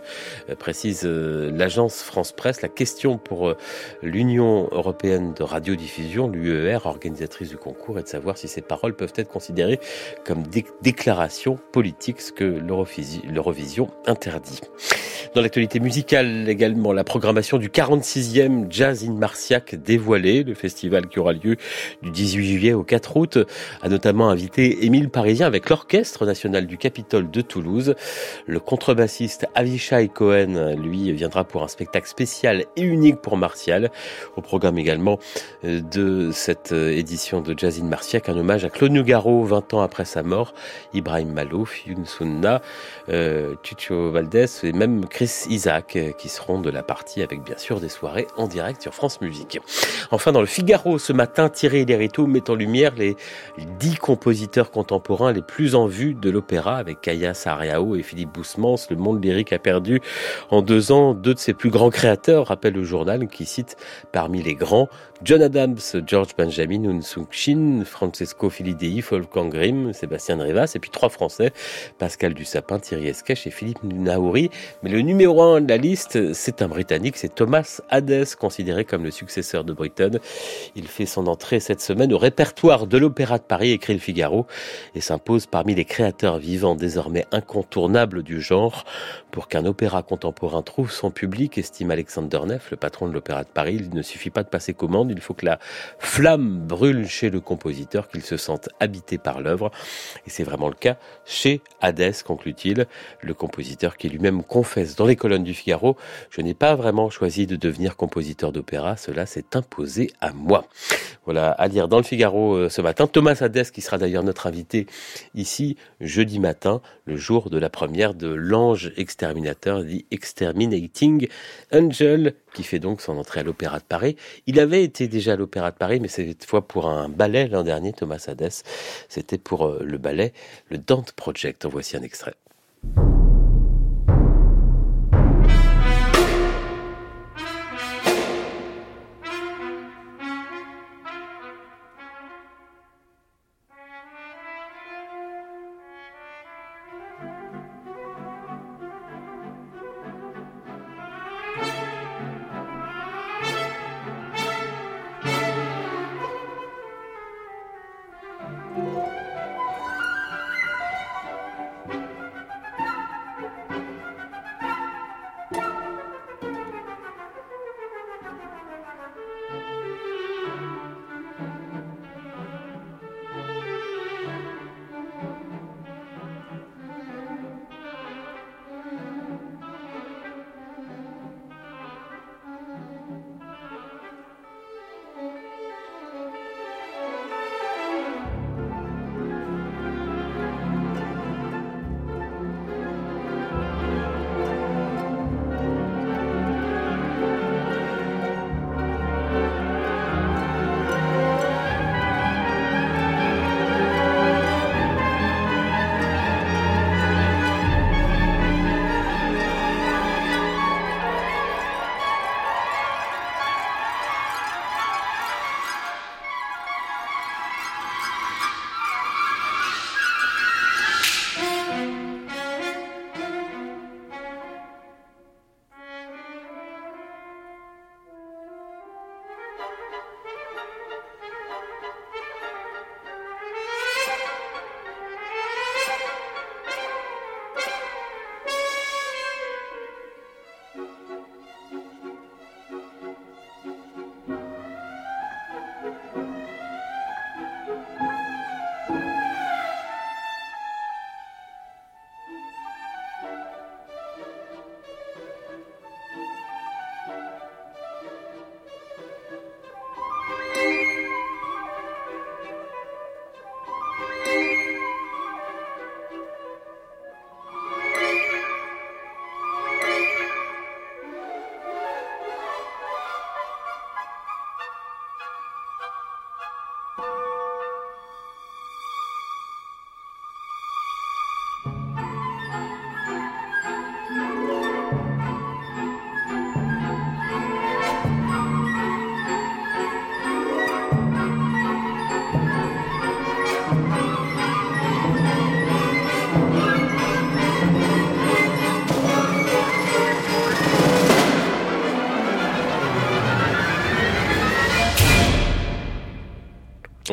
euh, précise euh, l'agence France Presse. La question pour euh, l'Union européenne de radiodiffusion, l'UER, organisatrice du concours, est de savoir si ces paroles peuvent être considérées comme des déclarations politiques, ce que l'Eurovision interdit. Dans l'actualité musicale également, la programmation du 46e Jazz in Marciac dévoilée. Le festival qui aura lieu du 18 juillet au 4 août a notamment invité Émile Parisien avec l'Orchestre national du Capitole de Toulouse. Le contrebassiste Avishai Cohen, lui, viendra pour un spectacle spécial et unique pour Martial. Au programme également euh, de cette euh, édition de Jazz in Marciac, un hommage à Claude Nougaro, 20 ans après sa mort, Ibrahim Malouf, Youn Sunna, euh, Chucho Valdés et même Chris Isaac euh, qui seront de la partie avec bien sûr des soirées en direct sur France Musique. Enfin, dans le Figaro ce matin, Thierry Lériteau met en lumière les dix compositeurs contemporains les plus en vue de l'opéra avec Kaya Sariao et Philippe Boussemans. Le monde lyrique a perdu en deux ans deux de ses plus grands créateurs, rappelle le journal qui cite parmi les grands John Adams, George Benjamin, Unsung Shin, Francesco Filidei, Wolfgang Grimm, Sébastien Rivas et puis trois Français, Pascal Dussapin, Thierry Esquèche et Philippe Naouri. Mais le numéro un de la liste, c'est un Britannique, c'est Thomas Hades, considéré comme le successeur de Britton. Il fait son entrée cette semaine au répertoire de l'Opéra de Paris, écrit le Figaro, et s'impose parmi les créateurs vivants désormais incontournables du genre. Pour qu'un opéra contemporain trouve son public, estime Alexander Neff, le patron de l'Opéra de Paris, il ne suffit pas de passer commande, il faut que la flamme brûle chez le compositeur, qu'il se sente habité par l'œuvre. Et c'est vraiment le cas chez Hadès, conclut-il, le compositeur qui lui-même confesse dans les colonnes du Figaro, je n'ai pas vraiment choisi de devenir compositeur d'opéra, cela s'est imposé à moi. Voilà, à lire dans le Figaro euh, ce matin. Thomas Hadès, qui sera d'ailleurs notre invité ici jeudi matin, le jour de la première de L'Ange Exterminateur, The Exterminating Angel, qui fait donc son entrée à l'Opéra de Paris. Il avait été déjà à l'Opéra de Paris, mais cette fois pour un ballet l'an dernier, Thomas Hadès. C'était pour euh, le ballet, le Dante Project. En voici un extrait.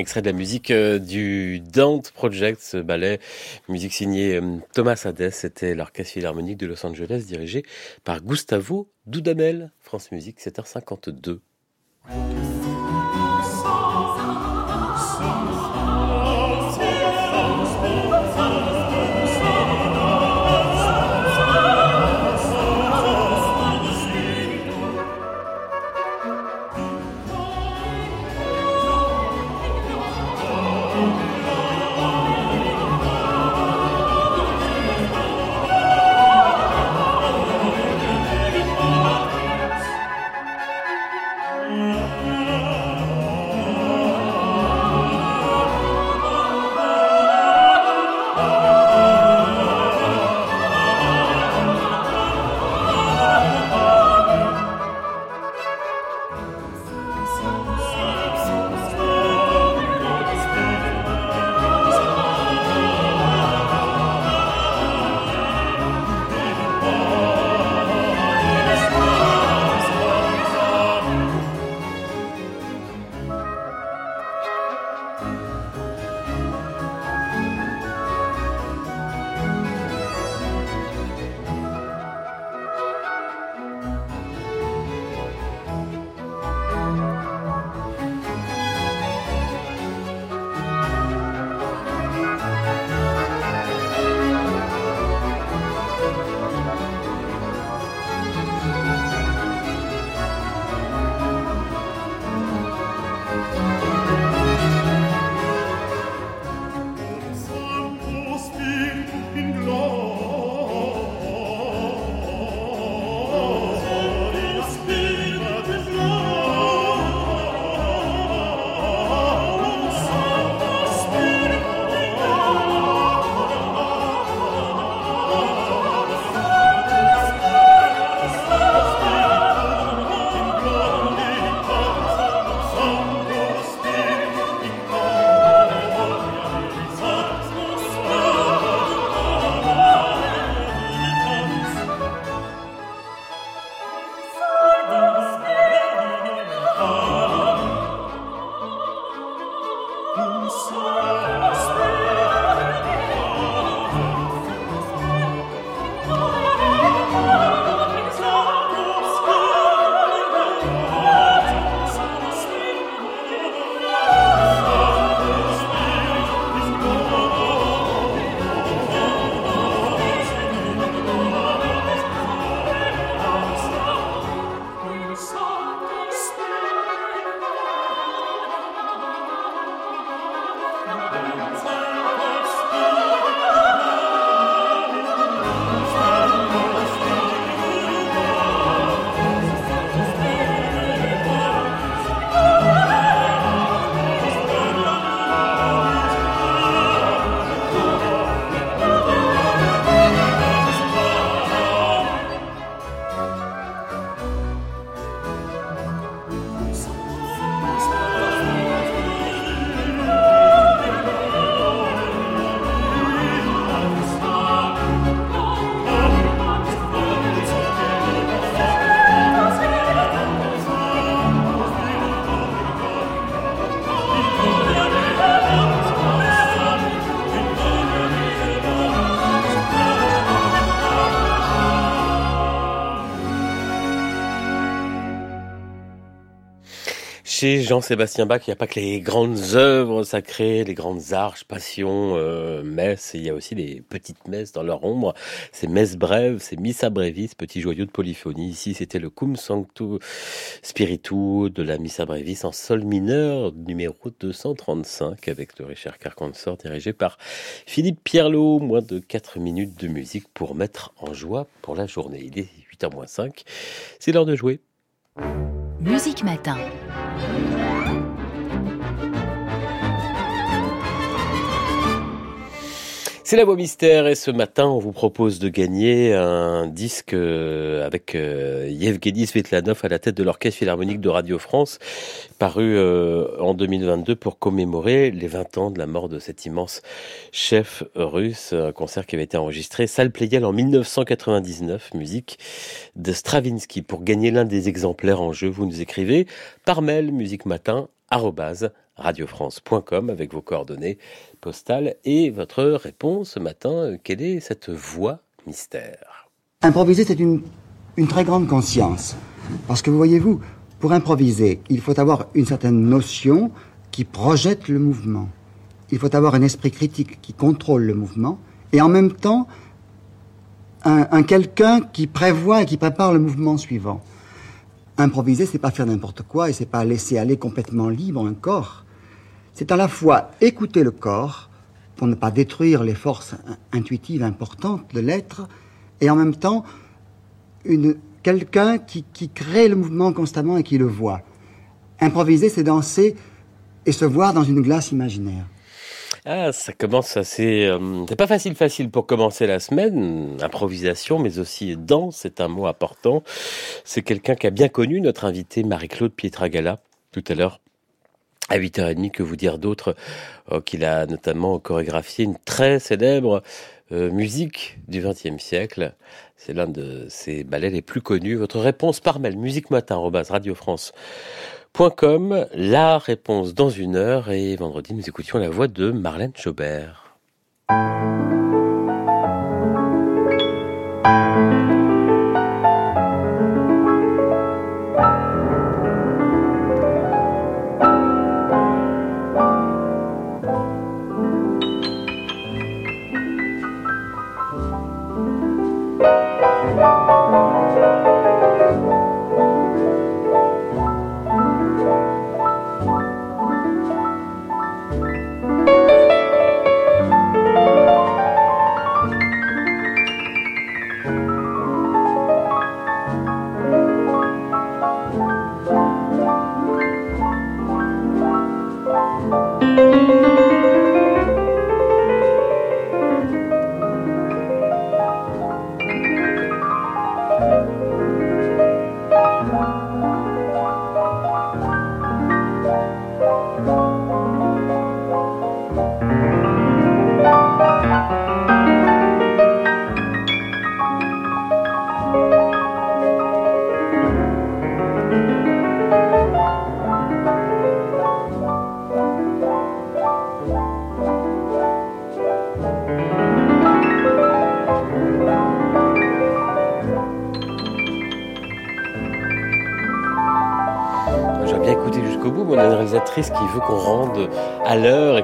Extrait de la musique euh, du Dante Project, ce ballet, musique signée euh, Thomas Hades, c'était l'orchestre philharmonique de Los Angeles dirigé par Gustavo Dudamel. France Musique, 7h52. Jean-Sébastien Bach, il n'y a pas que les grandes œuvres sacrées, les grandes arches, passions, euh, messes, il y a aussi des petites messes dans leur ombre. Ces messes brèves, ces missa brevis, petits joyaux de polyphonie. Ici, c'était le Cum Sanctu Spiritu de la missa brevis en sol mineur, numéro 235, avec le Richard Carconsort, dirigé par Philippe Pierlot. Moins de 4 minutes de musique pour mettre en joie pour la journée. Il est 8h 5. C'est l'heure de jouer. Musique Matin. C'est la voix mystère et ce matin on vous propose de gagner un disque euh, avec euh, Yevgeny Svetlanov à la tête de l'Orchestre Philharmonique de Radio France paru euh, en 2022 pour commémorer les 20 ans de la mort de cet immense chef russe, un concert qui avait été enregistré salle Playel en 1999, musique de Stravinsky. Pour gagner l'un des exemplaires en jeu, vous nous écrivez par mail musique matin radiofrance.com avec vos coordonnées postales et votre réponse ce matin. Quelle est cette voix mystère? Improviser, c'est une, une très grande conscience. Parce que vous voyez-vous, pour improviser, il faut avoir une certaine notion qui projette le mouvement. Il faut avoir un esprit critique qui contrôle le mouvement et en même temps un, un quelqu'un qui prévoit et qui prépare le mouvement suivant. Improviser, c'est pas faire n'importe quoi et c'est pas laisser aller complètement libre un corps. C'est à la fois écouter le corps pour ne pas détruire les forces intuitives importantes de l'être et en même temps une, quelqu'un qui, qui crée le mouvement constamment et qui le voit. Improviser, c'est danser et se voir dans une glace imaginaire. Ah, ça commence assez. Euh, c'est pas facile, facile pour commencer la semaine. Improvisation, mais aussi danse, c'est un mot important. C'est quelqu'un qui a bien connu notre invité Marie-Claude Pietragala tout à l'heure à 8h30, que vous dire d'autre, euh, qu'il a notamment chorégraphié une très célèbre euh, musique du XXe siècle. C'est l'un de ses ballets les plus connus. Votre réponse par mail, musique matin, Radio France La réponse dans une heure et vendredi nous écoutions la voix de Marlène Chaubert.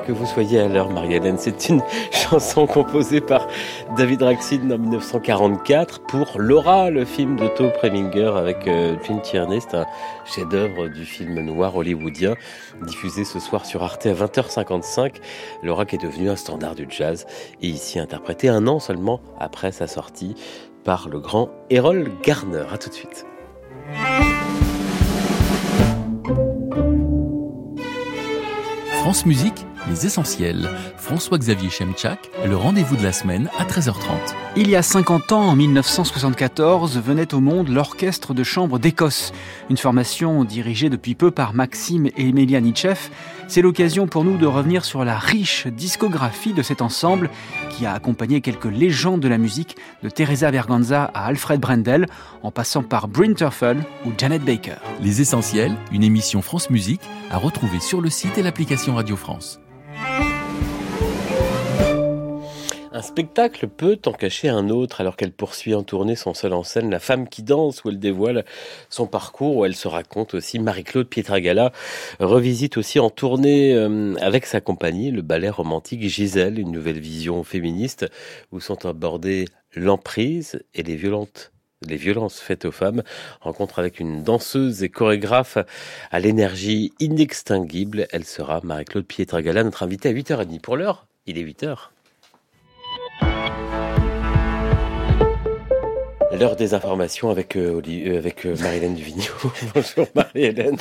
Que vous soyez à l'heure, Marie-Hélène. C'est une chanson composée par David Raksin en 1944 pour Laura, le film de Toe Preminger avec euh, Jim Tierney. C'est un chef-d'œuvre du film noir hollywoodien diffusé ce soir sur Arte à 20h55. Laura qui est devenue un standard du jazz et ici interprété un an seulement après sa sortie par le grand Errol Garner. À tout de suite. France Musique, les essentiels. François-Xavier Chemchak, le rendez-vous de la semaine à 13h30. Il y a 50 ans, en 1974, venait au monde l'Orchestre de chambre d'Écosse, une formation dirigée depuis peu par Maxime et Emilia Nietzsche. C'est l'occasion pour nous de revenir sur la riche discographie de cet ensemble qui a accompagné quelques légendes de la musique, de Teresa Berganza à Alfred Brendel, en passant par Bryn Terfel ou Janet Baker. Les Essentiels, une émission France Musique à retrouver sur le site et l'application Radio France. Un spectacle peut en cacher un autre alors qu'elle poursuit en tournée son seul en scène La femme qui danse où elle dévoile son parcours, où elle se raconte aussi. Marie-Claude Pietragala revisite aussi en tournée euh, avec sa compagnie le ballet romantique Gisèle, une nouvelle vision féministe où sont abordées l'emprise et les violentes les violences faites aux femmes, rencontre avec une danseuse et chorégraphe à l'énergie inextinguible. Elle sera Marie-Claude Pietragala, notre invitée à 8h30. Pour l'heure, il est 8h. L'heure des informations avec, euh, euh, euh, Marie-Hélène Duvigneau. bonjour Marie-Hélène.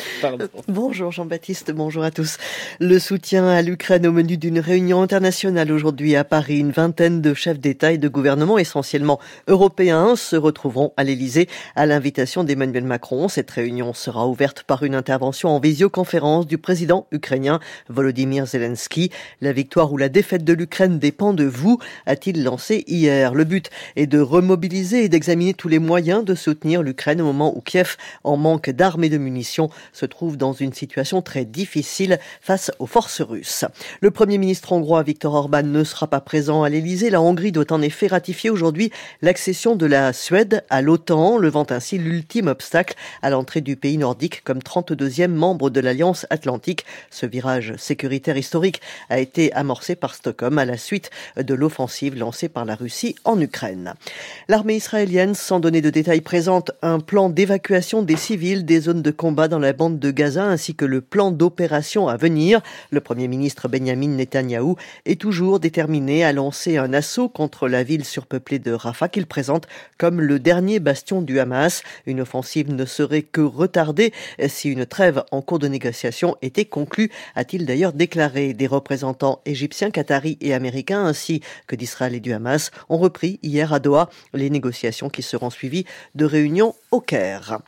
Bonjour Jean-Baptiste, bonjour à tous. Le soutien à l'Ukraine au menu d'une réunion internationale aujourd'hui à Paris. Une vingtaine de chefs d'État et de gouvernement, essentiellement européens, se retrouveront à l'Élysée à l'invitation d'Emmanuel Macron. Cette réunion sera ouverte par une intervention en visioconférence du président ukrainien Volodymyr Zelensky. La victoire ou la défaite de l'Ukraine dépend de vous, a-t-il lancé hier. Le but est de remobiliser et d'examiner tous les moyens de soutenir l'Ukraine au moment où Kiev, en manque d'armes et de munitions, se trouve dans une situation très difficile face aux forces russes. Le Premier ministre hongrois Viktor Orban ne sera pas présent à l'Élysée. La Hongrie doit en effet ratifier aujourd'hui l'accession de la Suède à l'OTAN, levant ainsi l'ultime obstacle à l'entrée du pays nordique comme 32e membre de l'Alliance Atlantique. Ce virage sécuritaire historique a été amorcé par Stockholm à la suite de l'offensive lancée par la Russie en Ukraine. L'armée israélienne, sans donner de détails, présente un plan d'évacuation des civils des zones de combat dans la bande de Gaza ainsi que le plan d'opération à venir. Le premier ministre Benjamin Netanyahou est toujours déterminé à lancer un assaut contre la ville surpeuplée de Rafah qu'il présente comme le dernier bastion du Hamas. Une offensive ne serait que retardée si une trêve en cours de négociation était conclue, a-t-il d'ailleurs déclaré. Des représentants égyptiens, qataris et américains ainsi que d'Israël et du Hamas ont repris hier à Doha les négociations qui seront suivies de réunions au Caire.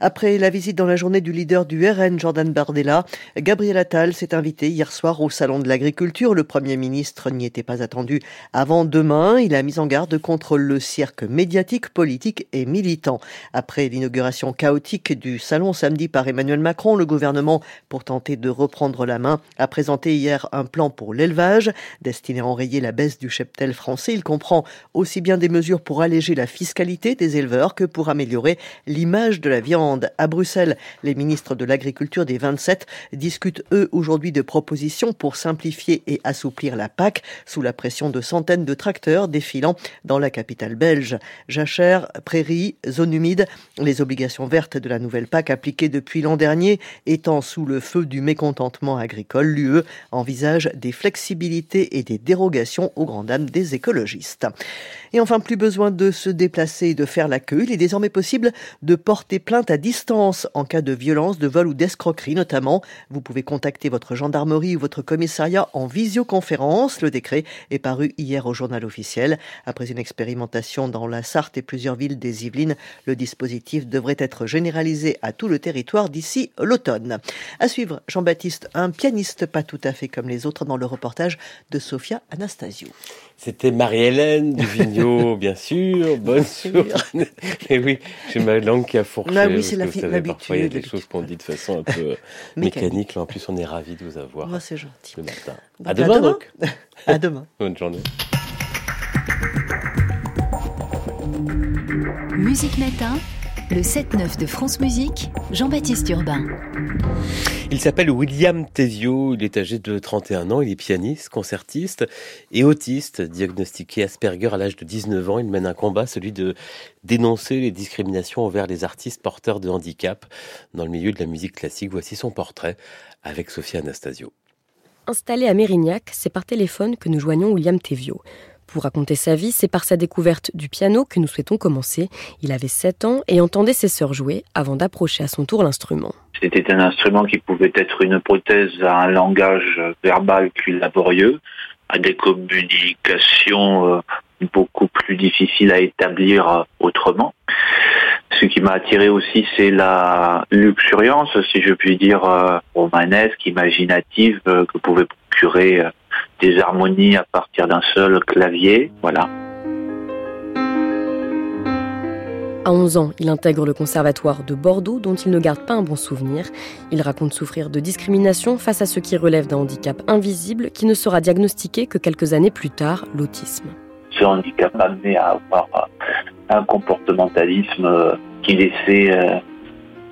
Après la visite dans la journée du leader du RN, Jordan Bardella, Gabriel Attal s'est invité hier soir au Salon de l'Agriculture. Le Premier ministre n'y était pas attendu avant demain. Il a mis en garde contre le cirque médiatique, politique et militant. Après l'inauguration chaotique du salon samedi par Emmanuel Macron, le gouvernement, pour tenter de reprendre la main, a présenté hier un plan pour l'élevage destiné à enrayer la baisse du cheptel français. Il comprend aussi bien des mesures pour alléger la fiscalité des éleveurs que pour améliorer l'image de la viande. À Bruxelles, les ministres de l'Agriculture des 27 discutent eux aujourd'hui de propositions pour simplifier et assouplir la PAC sous la pression de centaines de tracteurs défilant dans la capitale belge. Jachère, prairies, zones humides, les obligations vertes de la nouvelle PAC appliquées depuis l'an dernier étant sous le feu du mécontentement agricole, l'UE envisage des flexibilités et des dérogations aux grandes dames des écologistes. Et enfin, plus besoin de se déplacer et de faire la queue. Il est désormais possible de porter plainte à distance en cas de violence, de vol ou d'escroquerie notamment. Vous pouvez contacter votre gendarmerie ou votre commissariat en visioconférence. Le décret est paru hier au journal officiel. Après une expérimentation dans la Sarthe et plusieurs villes des Yvelines, le dispositif devrait être généralisé à tout le territoire d'ici l'automne. À suivre, Jean-Baptiste, un pianiste pas tout à fait comme les autres dans le reportage de Sophia Anastasio. C'était Marie-Hélène Duvigneau, bien sûr. Bonne soirée. Et oui, j'ai ma langue qui a fourché. Ah oui, c'est l'habitude. Parfois, il y a des choses qu'on dit de façon un peu mécanique. Là, en plus, on est ravis de vous avoir. Moi, c'est gentil. Le matin. À demain, à demain. donc. À demain. Bonne journée. Musique Matin, le 7-9 de France Musique, Jean-Baptiste Urbain. Il s'appelle William Tevio, il est âgé de 31 ans, il est pianiste, concertiste et autiste, diagnostiqué Asperger à l'âge de 19 ans. Il mène un combat, celui de dénoncer les discriminations envers les artistes porteurs de handicap dans le milieu de la musique classique. Voici son portrait avec Sophia Anastasio. Installé à Mérignac, c'est par téléphone que nous joignons William Tevio. Pour raconter sa vie, c'est par sa découverte du piano que nous souhaitons commencer. Il avait 7 ans et entendait ses sœurs jouer avant d'approcher à son tour l'instrument. C'était un instrument qui pouvait être une prothèse à un langage verbal plus laborieux, à des communications euh, beaucoup plus difficiles à établir euh, autrement. Ce qui m'a attiré aussi, c'est la luxuriance, si je puis dire, euh, romanesque, imaginative, que pouvait procurer des harmonies à partir d'un seul clavier. Voilà. À 11 ans, il intègre le conservatoire de Bordeaux dont il ne garde pas un bon souvenir. Il raconte souffrir de discrimination face à ce qui relève d'un handicap invisible qui ne sera diagnostiqué que quelques années plus tard, l'autisme. Ce handicap amené à avoir un comportementalisme qui laissait euh,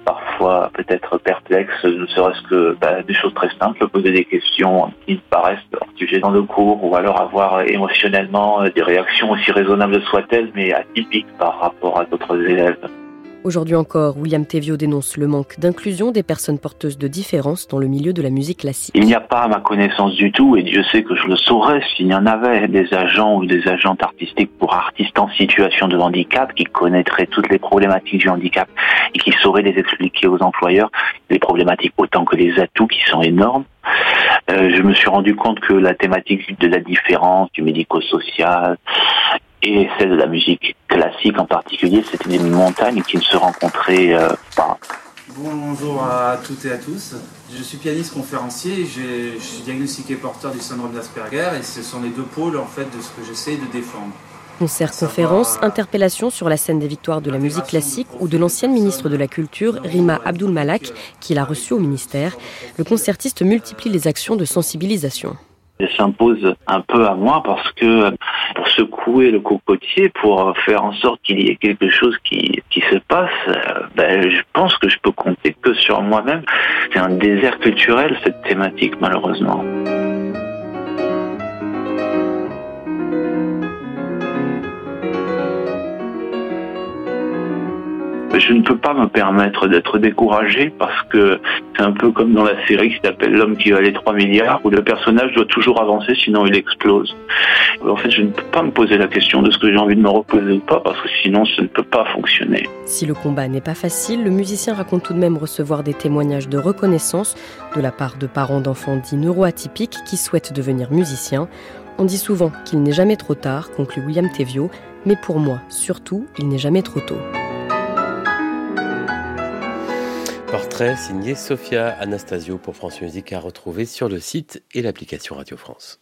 parfois peut-être perplexe, ne serait-ce que bah, des choses très simples, poser des questions qui paraissent hors sujet dans le cours, ou alors avoir émotionnellement euh, des réactions aussi raisonnables soient-elles, mais atypiques par rapport à d'autres élèves. Aujourd'hui encore, William Tevio dénonce le manque d'inclusion des personnes porteuses de différences dans le milieu de la musique classique. Il n'y a pas à ma connaissance du tout, et Dieu sait que je le saurais s'il y en avait, des agents ou des agentes artistiques pour artistes en situation de handicap qui connaîtraient toutes les problématiques du handicap et qui sauraient les expliquer aux employeurs, les problématiques autant que les atouts qui sont énormes. Euh, je me suis rendu compte que la thématique de la différence, du médico-social et celle de la musique classique en particulier, c'était des montagnes qui ne se rencontraient euh, pas. Bonjour à toutes et à tous. Je suis pianiste conférencier. Je suis diagnostiqué porteur du syndrome d'Asperger et ce sont les deux pôles en fait de ce que j'essaie de défendre. Concerts, conférences, interpellations sur la scène des victoires de la musique classique ou de l'ancienne ministre de la Culture, Rima Abdul Malak, qui l'a reçu au ministère. Le concertiste multiplie les actions de sensibilisation s'impose un peu à moi parce que pour secouer le cocotier, pour faire en sorte qu'il y ait quelque chose qui, qui se passe, ben, je pense que je peux compter que sur moi-même. C'est un désert culturel cette thématique malheureusement. Je ne peux pas me permettre d'être découragé parce que c'est un peu comme dans la série qui s'appelle L'homme qui valait 3 milliards où le personnage doit toujours avancer sinon il explose. En fait, je ne peux pas me poser la question de ce que j'ai envie de me reposer ou pas parce que sinon ça ne peut pas fonctionner. Si le combat n'est pas facile, le musicien raconte tout de même recevoir des témoignages de reconnaissance de la part de parents d'enfants dits neuroatypiques qui souhaitent devenir musiciens. On dit souvent qu'il n'est jamais trop tard, conclut William Tevio, mais pour moi, surtout, il n'est jamais trop tôt. Portrait signé Sophia Anastasio pour France Musique à retrouver sur le site et l'application Radio France.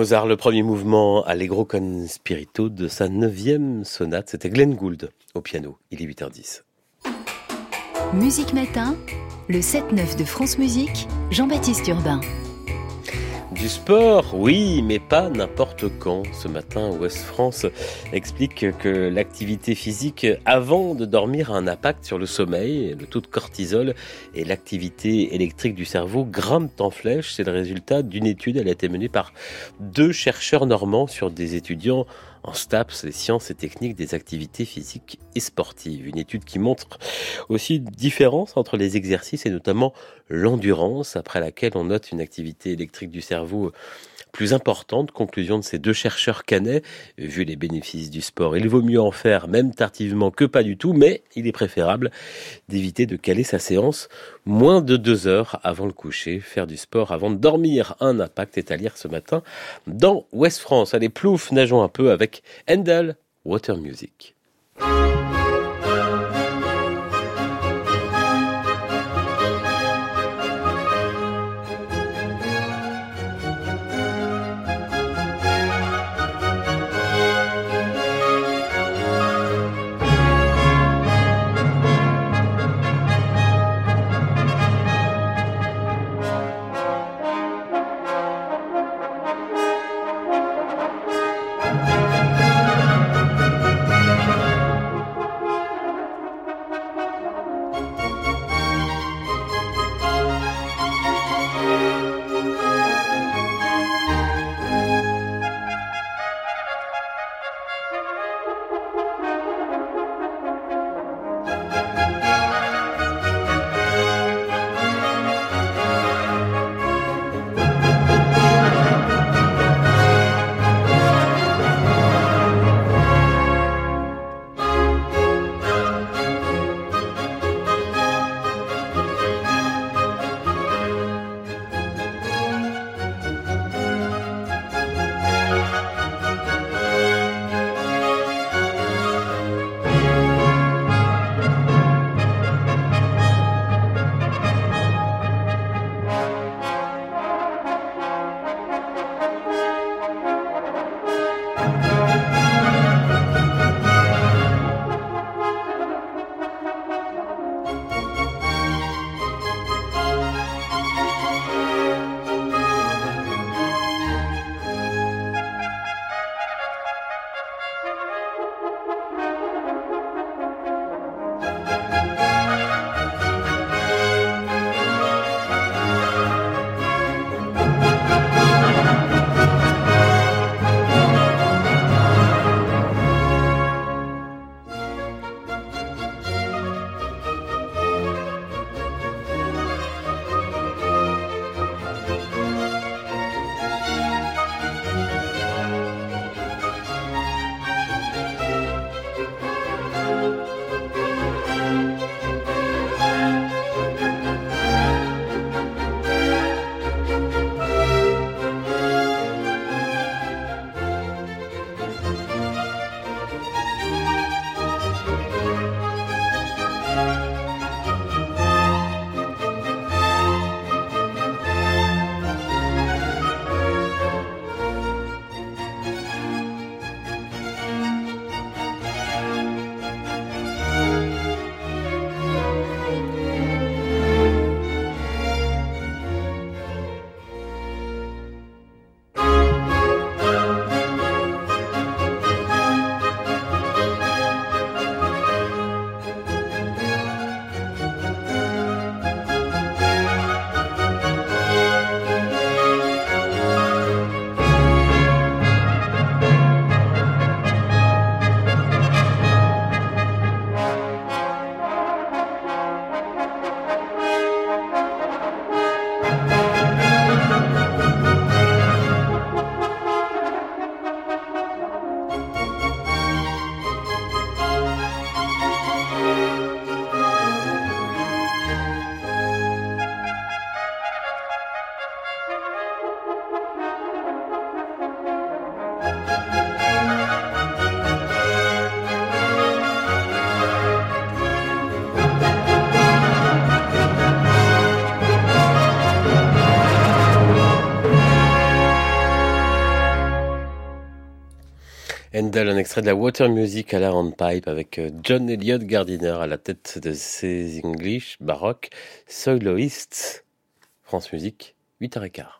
Mozart, le premier mouvement Allegro con spirito de sa neuvième sonate, c'était Glenn Gould au piano. Il est 8h10. Musique Matin, le 7-9 de France Musique, Jean-Baptiste Urbain. Du sport, oui, mais pas n'importe quand. Ce matin, Ouest France explique que l'activité physique avant de dormir a un impact sur le sommeil, le taux de cortisol et l'activité électrique du cerveau grimpent en flèche. C'est le résultat d'une étude. Elle a été menée par deux chercheurs normands sur des étudiants en STAPS, les sciences et techniques des activités physiques et sportives. Une étude qui montre aussi une différence entre les exercices et notamment l'endurance, après laquelle on note une activité électrique du cerveau plus importante. Conclusion de ces deux chercheurs canets, vu les bénéfices du sport. Il vaut mieux en faire, même tardivement, que pas du tout, mais il est préférable d'éviter de caler sa séance moins de deux heures avant le coucher. Faire du sport avant de dormir, un impact est à lire ce matin dans Ouest France. Allez, plouf, nageons un peu avec Endel Water Music. Handel, un extrait de la Water Music à la Pipe avec euh, John Elliott Gardiner à la tête de ses English baroques soloists. France Musique, 8h15.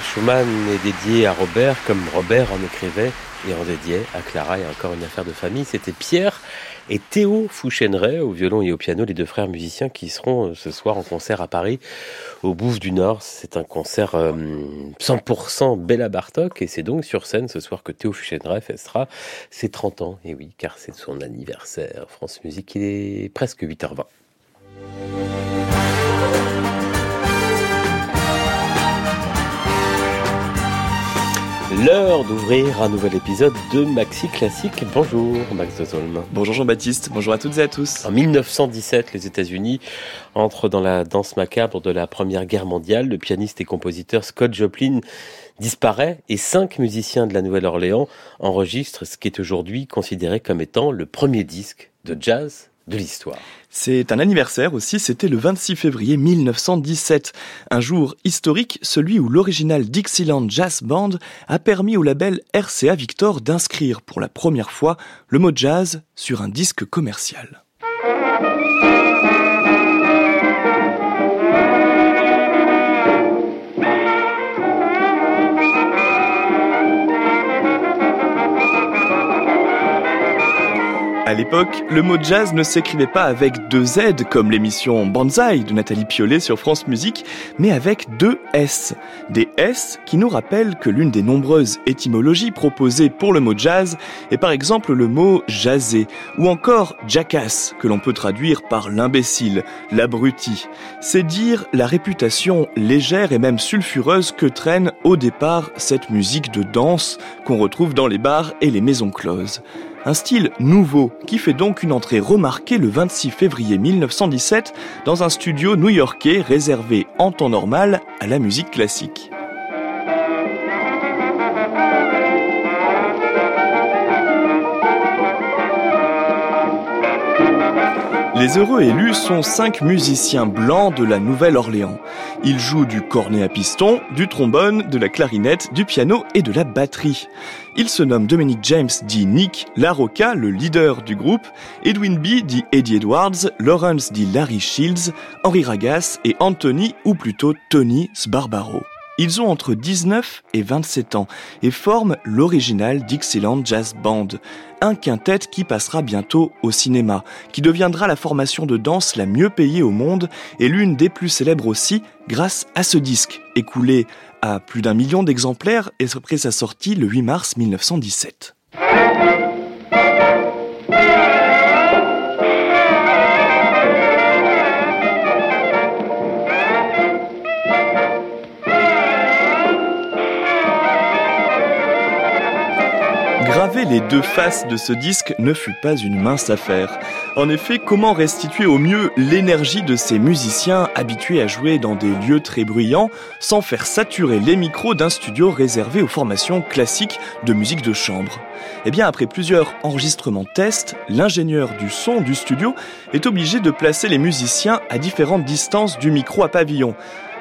Schumann est dédiée à Robert, comme Robert en écrivait et en dédiait à Clara. Et encore une affaire de famille, c'était Pierre et Théo Fouchéneret au violon et au piano, les deux frères musiciens qui seront euh, ce soir en concert à Paris, au Bouffe du Nord. C'est un concert 100% euh, Bella Bartok et c'est donc sur scène ce soir que Théo Fouchéneret festera ses 30 ans. Et oui, car c'est son anniversaire. France Musique, il est presque 8h20. L'heure d'ouvrir un nouvel épisode de Maxi Classique. Bonjour Max de Zolm. Bonjour Jean-Baptiste, bonjour à toutes et à tous. En 1917, les États-Unis entrent dans la danse macabre de la Première Guerre mondiale. Le pianiste et compositeur Scott Joplin disparaît et cinq musiciens de la Nouvelle-Orléans enregistrent ce qui est aujourd'hui considéré comme étant le premier disque de jazz C'est un anniversaire aussi, c'était le 26 février 1917, un jour historique, celui où l'original Dixieland Jazz Band a permis au label RCA Victor d'inscrire pour la première fois le mot jazz sur un disque commercial. À l'époque, le mot jazz ne s'écrivait pas avec deux Z comme l'émission Banzai de Nathalie Piolet sur France Musique, mais avec deux S. Des S qui nous rappellent que l'une des nombreuses étymologies proposées pour le mot jazz est par exemple le mot jazzé ou encore jackass que l'on peut traduire par l'imbécile, l'abruti. C'est dire la réputation légère et même sulfureuse que traîne au départ cette musique de danse qu'on retrouve dans les bars et les maisons closes. Un style nouveau qui fait donc une entrée remarquée le 26 février 1917 dans un studio new-yorkais réservé en temps normal à la musique classique. Les heureux élus sont cinq musiciens blancs de la Nouvelle-Orléans. Ils jouent du cornet à piston, du trombone, de la clarinette, du piano et de la batterie. Ils se nomment Dominic James dit Nick LaRocca, le leader du groupe, Edwin B dit Eddie Edwards, Lawrence dit Larry Shields, Henry Ragas et Anthony, ou plutôt Tony Sbarbaro. Ils ont entre 19 et 27 ans et forment l'original Dixieland Jazz Band, un quintet qui passera bientôt au cinéma, qui deviendra la formation de danse la mieux payée au monde et l'une des plus célèbres aussi grâce à ce disque, écoulé à plus d'un million d'exemplaires et après sa sortie le 8 mars 1917. Les deux faces de ce disque ne fut pas une mince affaire. En effet, comment restituer au mieux l'énergie de ces musiciens habitués à jouer dans des lieux très bruyants sans faire saturer les micros d'un studio réservé aux formations classiques de musique de chambre? Eh bien, après plusieurs enregistrements tests, l'ingénieur du son du studio est obligé de placer les musiciens à différentes distances du micro à pavillon.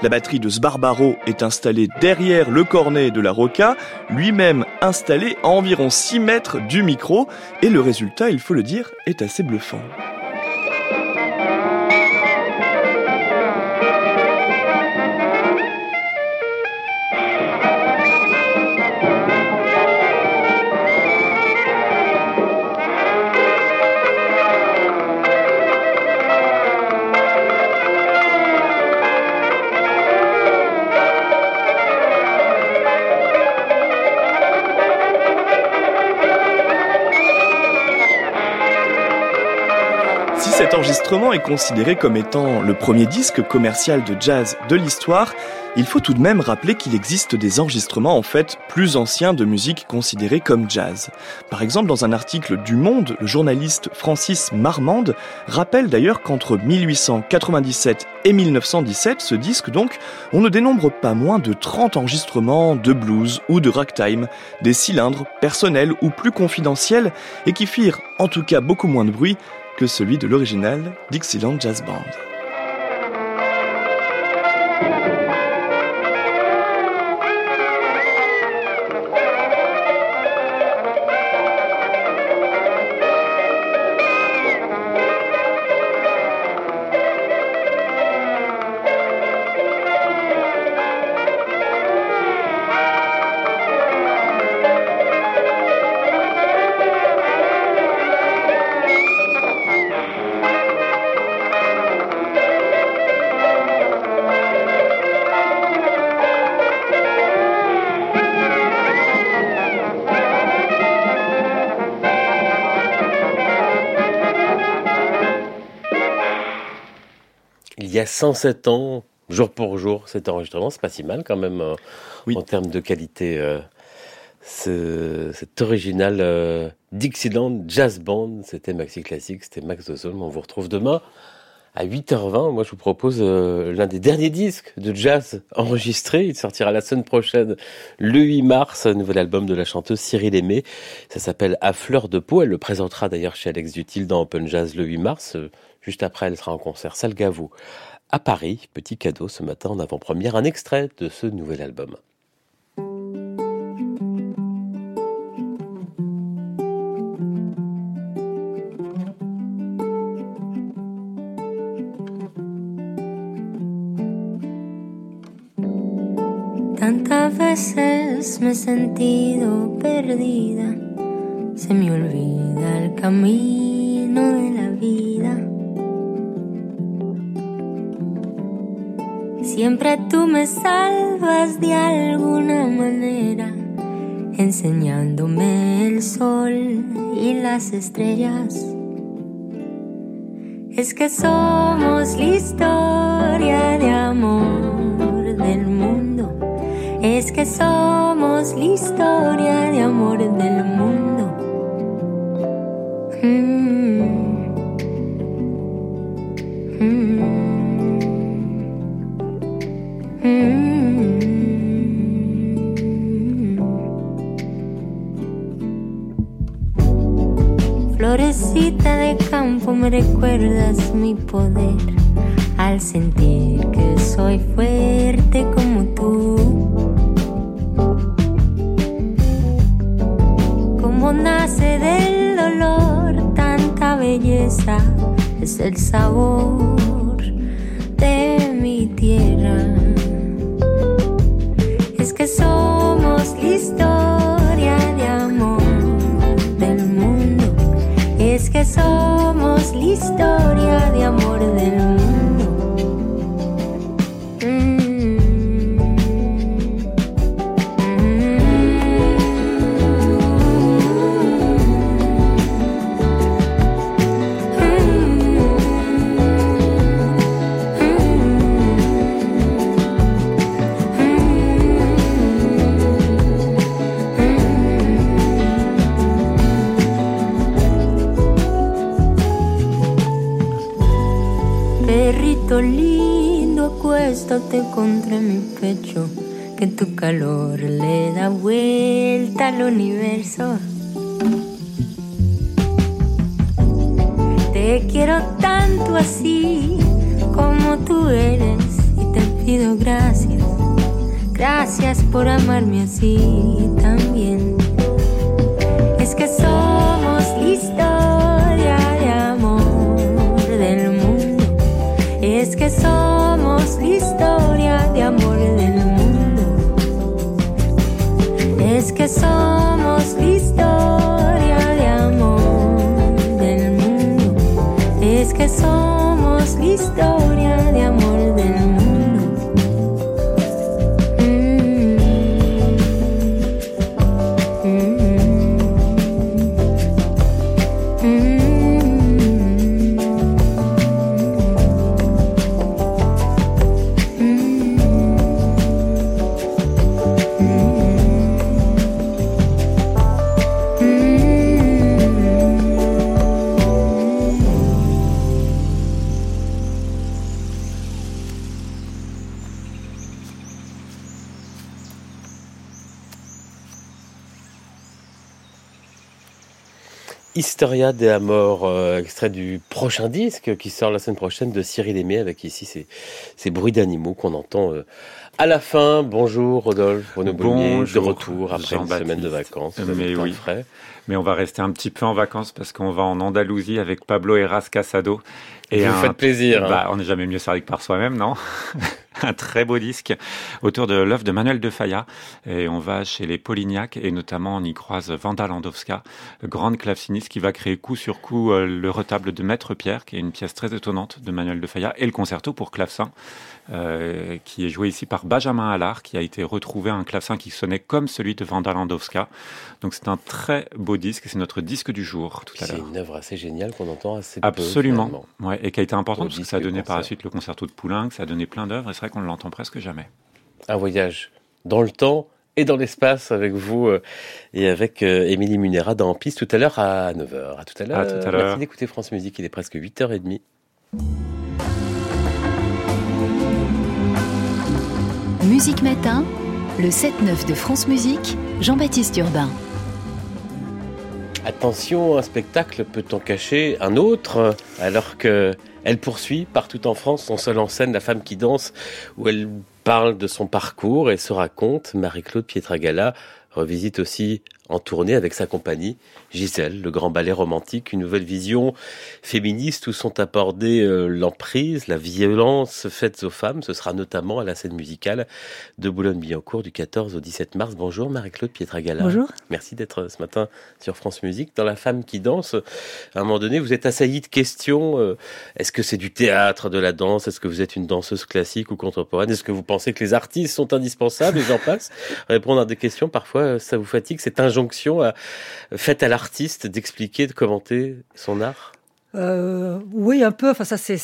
La batterie de Sbarbaro est installée derrière le cornet de la Roca, lui-même installé à environ 6 mètres du micro, et le résultat, il faut le dire, est assez bluffant. Enregistrement est considéré comme étant le premier disque commercial de jazz de l'histoire, il faut tout de même rappeler qu'il existe des enregistrements en fait plus anciens de musique considérée comme jazz. Par exemple, dans un article du Monde, le journaliste Francis Marmande rappelle d'ailleurs qu'entre 1897 et 1917, ce disque donc, on ne dénombre pas moins de 30 enregistrements de blues ou de ragtime, des cylindres personnels ou plus confidentiels et qui firent en tout cas beaucoup moins de bruit que celui de l'original Dixieland Jazz Band. A 107 ans, jour pour jour, cet enregistrement. C'est pas si mal quand même euh, en termes de qualité. Euh, cet original euh, Dixieland Jazz Band, c'était Maxi Classique, c'était Max Dozolm. On vous retrouve demain à 8h20. Moi, je vous propose l'un des derniers disques de jazz enregistrés. Il sortira la semaine prochaine, le 8 mars, un nouvel album de la chanteuse Cyril Aimé. Ça s'appelle À fleur de peau. Elle le présentera d'ailleurs chez Alex Dutil dans Open Jazz le 8 mars. Juste après, elle sera en concert Salgavo à Paris. Petit cadeau ce matin en avant-première, un extrait de ce nouvel album. Tantas veces me sentido perdida, se me olvida camino de la vida. Siempre tú me salvas de alguna manera, enseñándome el sol y las estrellas. Es que somos la historia de amor del mundo. Es que somos la historia de amor del mundo. Me recuerdas mi poder al sentir que soy fuerte como tú. Como nace del dolor tanta belleza, es el sabor de mi tierra. Historia de amor contra mi pecho, que tu calor le da vuelta al universo. Te quiero tanto así como tú eres y te pido gracias, gracias por amarme así también. Somos etc. Historia de Amor, euh, extrait du prochain disque qui sort la semaine prochaine de Cyril Aimé, avec ici ces, ces bruits d'animaux qu'on entend euh, à la fin. Bonjour Rodolphe, Renaud Bonnier, de Bonjour, retour après une semaine de vacances. Vous Mais oui. frais. Mais on va rester un petit peu en vacances parce qu'on va en Andalousie avec Pablo Eras Casado. Vous un- faites plaisir, hein. Bah, on n'est jamais mieux servi que par soi-même, non Un très beau disque autour de l'œuvre de Manuel de Falla. Et on va chez les Polignac et notamment on y croise Vanda Landowska, grande claveciniste qui va créer coup sur coup euh, le retable de Maître Pierre, qui est une pièce très étonnante de Manuel de Falla, et le concerto pour clavecin. euh, qui est joué ici par Benjamin Allard, qui a été retrouvé un clavecin qui sonnait comme celui de Vanda Landowska. Donc c'est un très beau disque, c'est notre disque du jour tout à C'est l'heure. une œuvre assez géniale qu'on entend assez peu. Absolument, finalement. ouais, et qui a été important Au parce que ça a donné par la suite le concerto de Poulenc, ça a donné plein d'œuvres, et c'est vrai qu'on ne l'entend presque jamais. Un voyage dans le temps et dans l'espace avec vous euh, et avec euh, Émilie Munera dans Piste tout à l'heure à 9h. À tout à l'heure. À tout à l'heure. Merci d'écouter France Musique, il est presque 8h30. Musique Matin, le 7-9 de France Musique, Jean-Baptiste Urbain. Attention, un spectacle peut en cacher un autre, alors que elle poursuit partout en France son seul en scène, La femme qui danse, où elle parle de son parcours et se raconte. Marie-Claude Pietragala revisite aussi en tournée avec sa compagnie Gisèle, le grand ballet romantique, une nouvelle vision féministe où sont abordées euh, l'emprise, la violence faite aux femmes. Ce sera notamment à la scène musicale de Boulogne-Billancourt du 14 au 17 mars. Bonjour Marie-Claude Pietragala. Bonjour. Merci d'être ce matin sur France Musique. Dans La femme qui danse, à un moment donné, vous êtes assailli de questions. Euh, est-ce que c'est du théâtre, de la danse Est-ce que vous êtes une danseuse classique ou contemporaine Est-ce que vous pensez que les artistes sont indispensables Et j'en passe. Répondre à des questions, parfois, ça vous fatigue. Cette injonction à, faite à l'artiste d'expliquer, de commenter son art? Euh, oui, un peu. Enfin, ça, c'est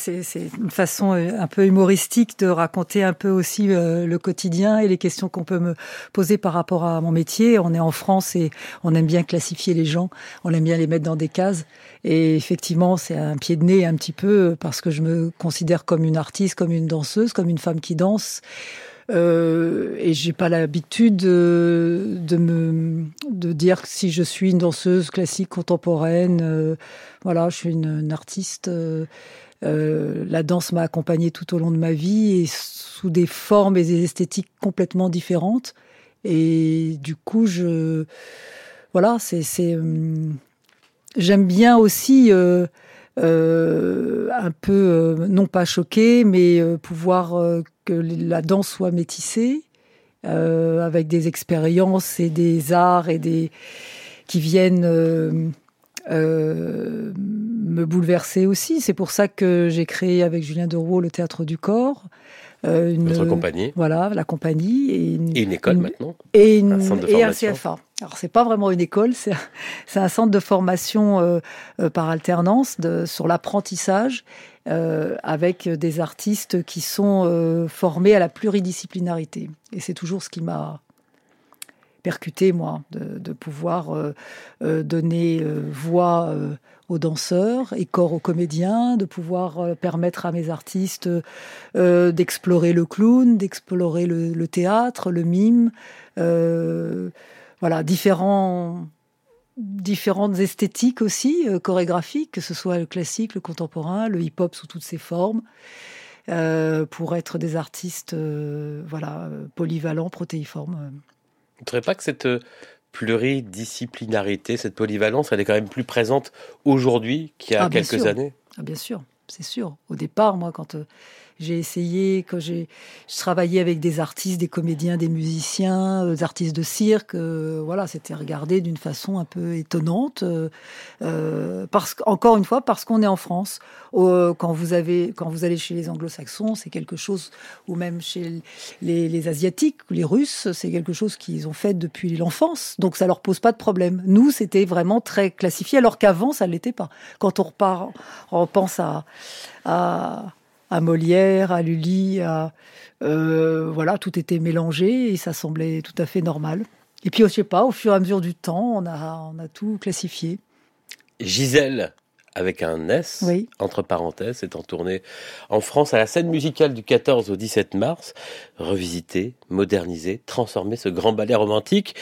une façon euh, un peu humoristique de raconter un peu aussi euh, le quotidien et les questions qu'on peut me poser par rapport à mon métier. On est en France et on aime bien classifier les gens. On aime bien les mettre dans des cases. Et effectivement, c'est un pied de nez un petit peu parce que je me considère comme une artiste, comme une danseuse, comme une femme qui danse. Euh, et j'ai pas l'habitude de, de, me de dire si je suis une danseuse classique contemporaine. Euh, voilà, je suis une, artiste. Euh, euh, la danse m'a accompagnée tout au long de ma vie et sous des formes et des esthétiques complètement différentes. Et du coup, je voilà, c'est c'est j'aime bien aussi. Euh, un peu, euh, non pas choqué, mais euh, pouvoir que la danse soit métissée, avec des expériences et des arts et des qui viennent me bouleverser aussi. C'est pour ça que j'ai créé avec Julien Derouet le théâtre du corps. Euh, une, compagnie. Voilà, la compagnie. Et une, école maintenant. Et, une, un, CFA. Alors, c'est pas vraiment une école, c'est un centre de formation euh, euh, par alternance de, sur l'apprentissage avec des artistes qui sont formés à la pluridisciplinarité. Et c'est toujours ce qui m'a percuté, moi, de, de pouvoir donner voix aux danseurs et corps aux comédiens, de pouvoir euh, permettre à mes artistes euh, d'explorer le clown, d'explorer le, théâtre, le mime, euh, voilà, différents différentes esthétiques aussi, chorégraphiques, que ce soit le classique, le contemporain, le hip-hop sous toutes ses formes, pour être des artistes voilà, polyvalents, protéiformes. Vous ne trouvez pas que cette pluridisciplinarité, cette polyvalence, elle est quand même plus présente aujourd'hui qu'il y a ah, quelques années? Ah, bien sûr, c'est sûr. Au départ, moi, quand euh, j'ai essayé, quand j'ai travaillé avec des artistes, des comédiens, des musiciens, euh, des artistes de cirque. Euh, voilà, c'était regardé d'une façon un peu étonnante. Euh, parce encore une fois, parce qu'on est en France. quand vous avez, quand vous allez chez les Anglo-Saxons, c'est quelque chose, ou même chez les, les asiatiques les Russes, c'est quelque chose qu'ils ont fait depuis l'enfance. Donc ça leur pose pas de problème. Nous, c'était vraiment très classifié, alors qu'avant, ça l'était pas. Quand on repart, on pense à, à à Molière, à Lully, à, euh, voilà, tout était mélangé et ça semblait tout à fait normal. Et puis, je sais pas, au fur et à mesure du temps, on a, on a tout classifié. Gisèle, avec un S, entre parenthèses, est en tournée en France à la scène musicale du 14 au 17 mars. Revisiter, moderniser, transformer ce grand ballet romantique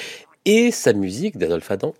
et sa musique d'Adolphe Adam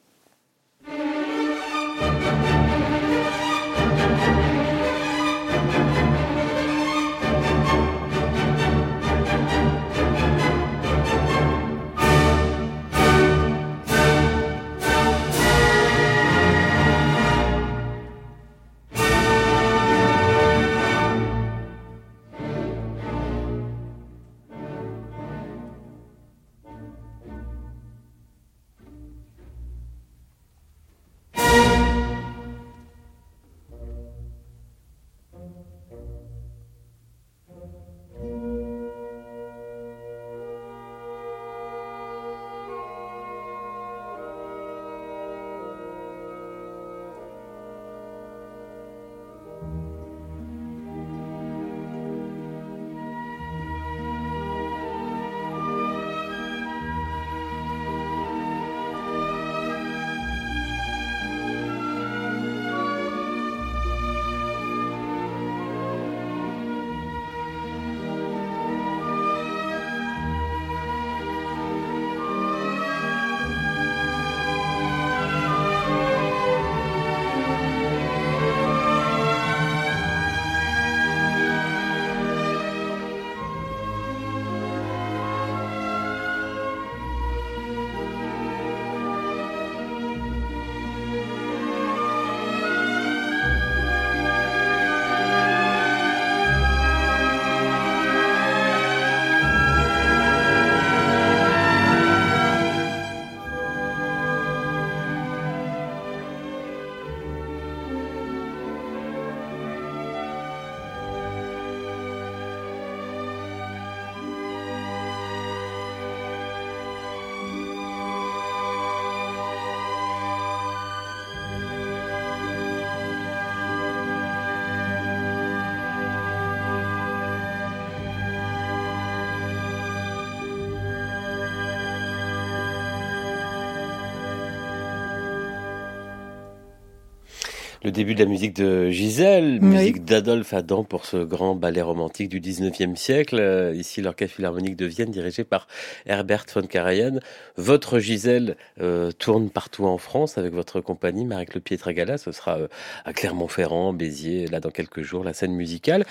début de la musique de Gisèle, musique d'Adolphe Adam pour ce grand ballet romantique du 19e siècle. Euh, ici, l'Orchestre Philharmonique de Vienne, dirigé par Herbert von Karajan. Votre Gisèle euh, tourne partout en France avec votre compagnie, Marie Le Pietragala. Ce sera euh, à Clermont-Ferrand, Béziers, là dans quelques jours, la scène musicale.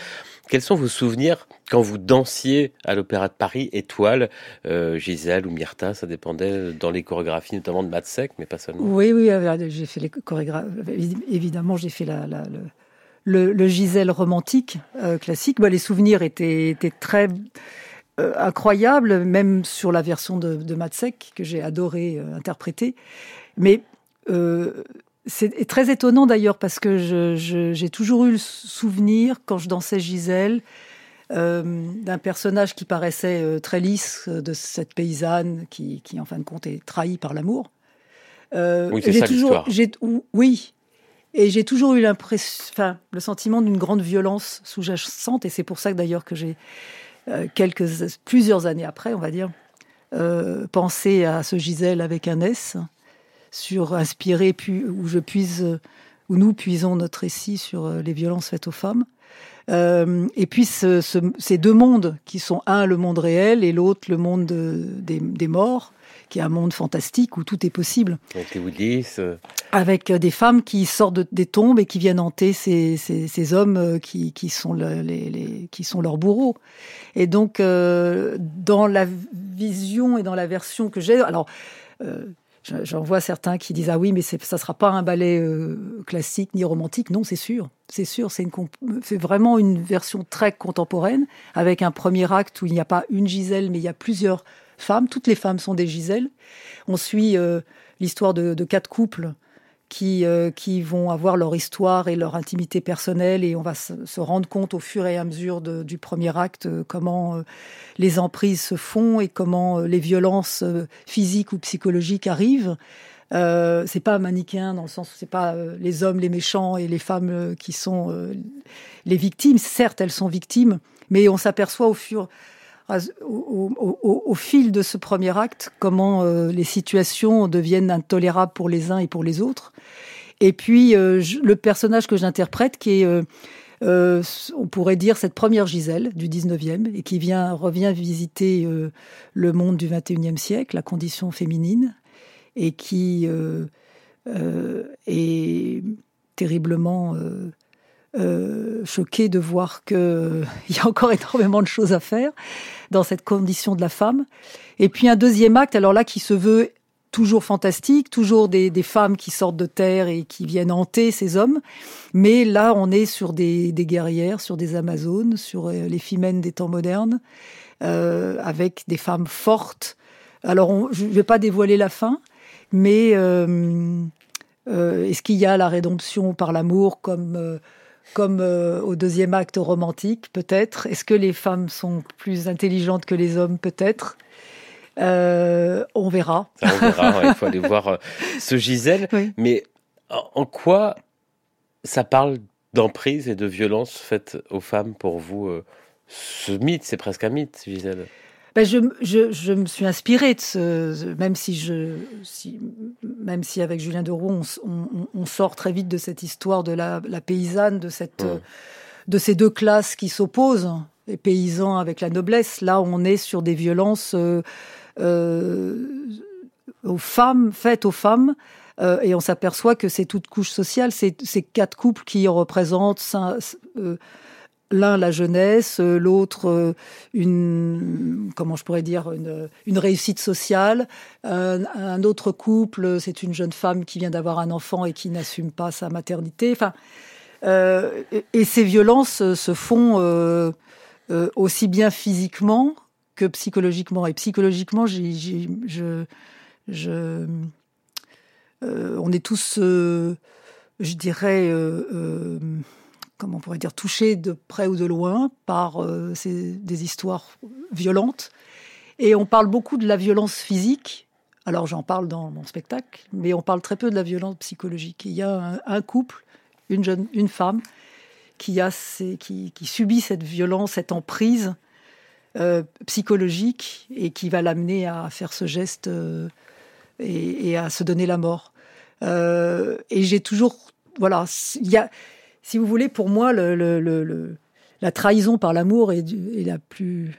Quels sont vos souvenirs quand vous dansiez à l'Opéra de Paris, Étoile, Gisèle ou Myrta? Ça dépendait dans les chorégraphies, notamment de Matsek, mais pas seulement. Oui, oui, j'ai fait les chorégraphies évidemment, j'ai fait la, le, le, Gisèle romantique euh, classique. Bah, les souvenirs étaient, très euh, incroyables, même sur la version de, de Matsek, que j'ai adoré euh, interpréter. Mais c'est très étonnant d'ailleurs, parce que j'ai toujours eu le souvenir, quand je dansais Gisèle, d'un personnage qui paraissait très lisse, de cette paysanne qui, qui, en fin de compte, est trahie par l'amour. oui, c'est ça toujours, Oui, et j'ai toujours eu l'impression, enfin, le sentiment d'une grande violence sous-jacente, et c'est pour ça que d'ailleurs que j'ai euh, quelques, plusieurs années après, on va dire, euh, pensé à ce Gisèle avec un S, sur inspiré, où je puise, où nous puisons notre récit sur euh, les violences faites aux femmes. Euh, et puis ce, ce, ces deux mondes qui sont un le monde réel et l'autre le monde de, des, des, morts, qui est un monde fantastique où tout est possible. Avec. Euh. Avec des femmes qui sortent des tombes et qui viennent hanter ces, ces, ces hommes qui, qui, sont le, les, les, qui sont leurs bourreaux. Et donc, euh, dans la vision et dans la version que j'ai, alors. J'en vois certains qui disent ah oui mais ça sera pas un ballet euh, classique ni romantique non c'est sûr c'est sûr c'est vraiment une version très contemporaine avec un premier acte où il n'y a pas une Gisèle mais il y a plusieurs femmes. Toutes les femmes sont des Giselles. On suit euh, l'histoire de, quatre couples qui, euh, qui vont avoir leur histoire et leur intimité personnelle et on va se, rendre compte au fur et à mesure du premier acte euh, comment les emprises se font et comment les violences physiques ou psychologiques arrivent. c'est pas manichéen dans le sens où c'est pas les hommes les méchants et les femmes qui sont les victimes. Certes, elles sont victimes, mais on s'aperçoit au fur au, fil de ce premier acte comment euh, les situations deviennent intolérables pour les uns et pour les autres. Et puis euh, le personnage que j'interprète, qui est, euh, on pourrait dire, cette première Gisèle du 19e, et qui vient, revient visiter le monde du 21e siècle, la condition féminine, et qui est terriblement euh, choquée de voir qu'il euh, y a encore énormément de choses à faire dans cette condition de la femme. Et puis un deuxième acte, alors là, qui se veut toujours fantastique, toujours des, femmes qui sortent de terre et qui viennent hanter ces hommes. Mais là, on est sur des, guerrières, sur des Amazones, sur euh, les femmes des temps modernes, euh, avec des femmes fortes. Alors, je ne vais pas dévoiler la fin, mais est-ce qu'il y a la rédemption par l'amour comme comme euh, au deuxième acte romantique, peut-être. Est-ce que les femmes sont plus intelligentes que les hommes, peut-être? Euh, On verra. on verra, il faut aller voir euh, ce Gisèle. Mais en quoi ça parle d'emprise et de violence faite aux femmes pour vous Ce mythe, c'est presque un mythe, Gisèle. Ben je, je, je, me suis inspirée de ce, même si je, si, même si avec Julien Deroux, on, on, on, sort très vite de cette histoire de la, la paysanne, de cette, de ces deux classes qui s'opposent, les paysans avec la noblesse. Là, on est sur des violences euh, euh, aux femmes, faites aux femmes. Euh, et on s'aperçoit que c'est toute couche sociale, c'est ces quatre couples qui représentent l'un la jeunesse, l'autre euh, une comment je pourrais dire une, réussite sociale. Un, un autre couple, c'est une jeune femme qui vient d'avoir un enfant et qui n'assume pas sa maternité. Enfin, euh, et, ces violences se font euh, euh, aussi bien physiquement que psychologiquement. Et psychologiquement, je, euh, on est tous, je dirais comment on pourrait dire, touché de près ou de loin par euh, ces, des histoires violentes. Et on parle beaucoup de la violence physique. Alors j'en parle dans mon spectacle, mais on parle très peu de la violence psychologique. Il y a un, couple, une jeune, une femme, qui, a qui, subit cette violence, cette emprise euh, psychologique et qui va l'amener à faire ce geste euh, et, et, à se donner la mort. Et j'ai toujours voilà, il y a, si vous voulez, pour moi, la trahison par l'amour est, la plus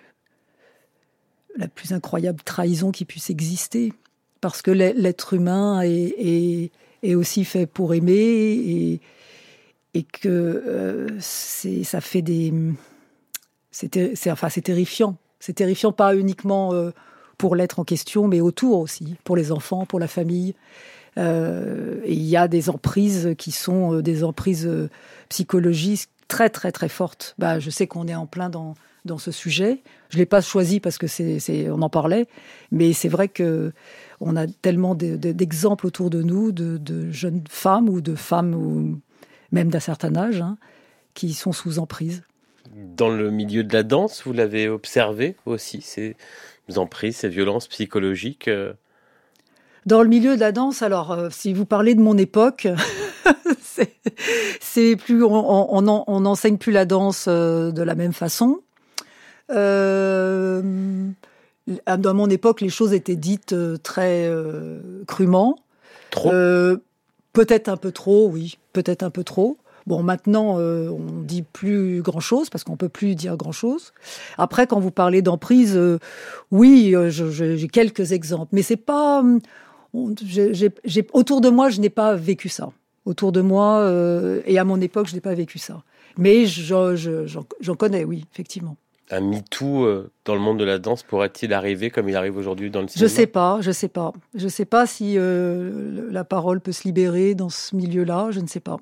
incroyable trahison qui puisse exister, parce que l'être humain est, aussi fait pour aimer et, que euh, ça fait des enfin c'est terrifiant, c'est terrifiant pas uniquement euh, pour l'être en question, mais autour aussi, pour les enfants, pour la famille. Euh, il y a des emprises qui sont euh, des emprises euh, psychologiques très très très fortes. Bah, je sais qu'on est en plein dans dans ce sujet. Je l'ai pas choisi parce que c'est on en parlait, mais c'est vrai que on a tellement d'exemples autour de nous de, de, jeunes femmes ou de femmes ou même d'un certain âge hein, qui sont sous emprise. Dans le milieu de la danse, vous l'avez observé aussi ces emprises, ces violences psychologiques. Dans le milieu de la danse, alors euh, si vous parlez de mon époque, c'est plus on n'enseigne on plus la danse euh, de la même façon. Euh, dans mon époque, les choses étaient dites euh, très crûment. Trop. peut-être un peu trop, oui, peut-être un peu trop. Bon, maintenant, euh, on dit plus grand-chose parce qu'on peut plus dire grand-chose. Après, quand vous parlez d'emprise, euh, oui, j'ai quelques exemples, mais c'est pas. Autour de moi, je n'ai pas vécu ça. Autour de moi euh, et à mon époque, je n'ai pas vécu ça. Mais j'en connais, oui, effectivement. Un MeToo euh, dans le monde de la danse pourrait-il arriver comme il arrive aujourd'hui dans le cinéma Je sais pas, je sais pas. Je sais pas si euh, la parole peut se libérer dans ce milieu-là, je ne sais pas.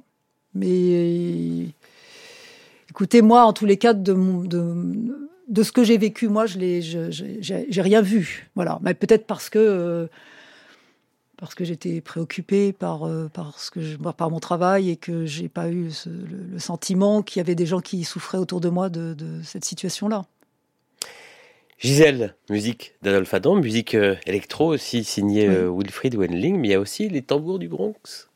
Mais écoutez, moi, en tous les cas, de, de, de ce que j'ai vécu, moi, je j'ai rien vu. Voilà. Mais peut-être parce que euh, parce que j'étais préoccupée par, euh, parce que je, par mon travail et que j'ai pas eu ce, le, le, sentiment qu'il y avait des gens qui souffraient autour de moi de, de cette situation-là. Gisèle, musique d'Adolphe Adam, musique euh, électro aussi signée oui. euh, Wilfried Wenling, mais il y a aussi les tambours du Bronx.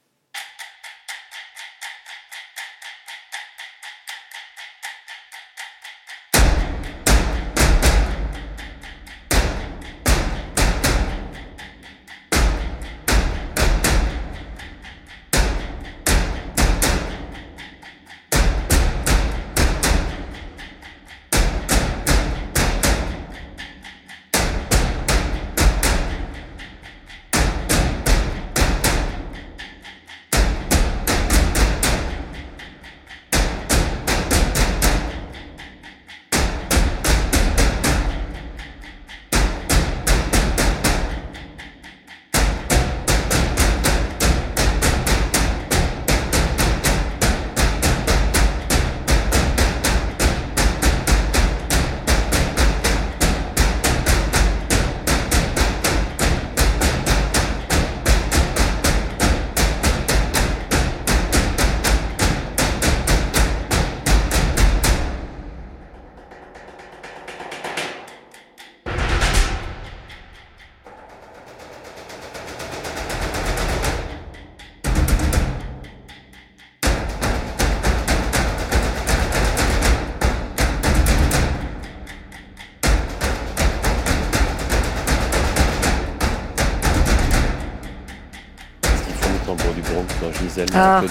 Ah,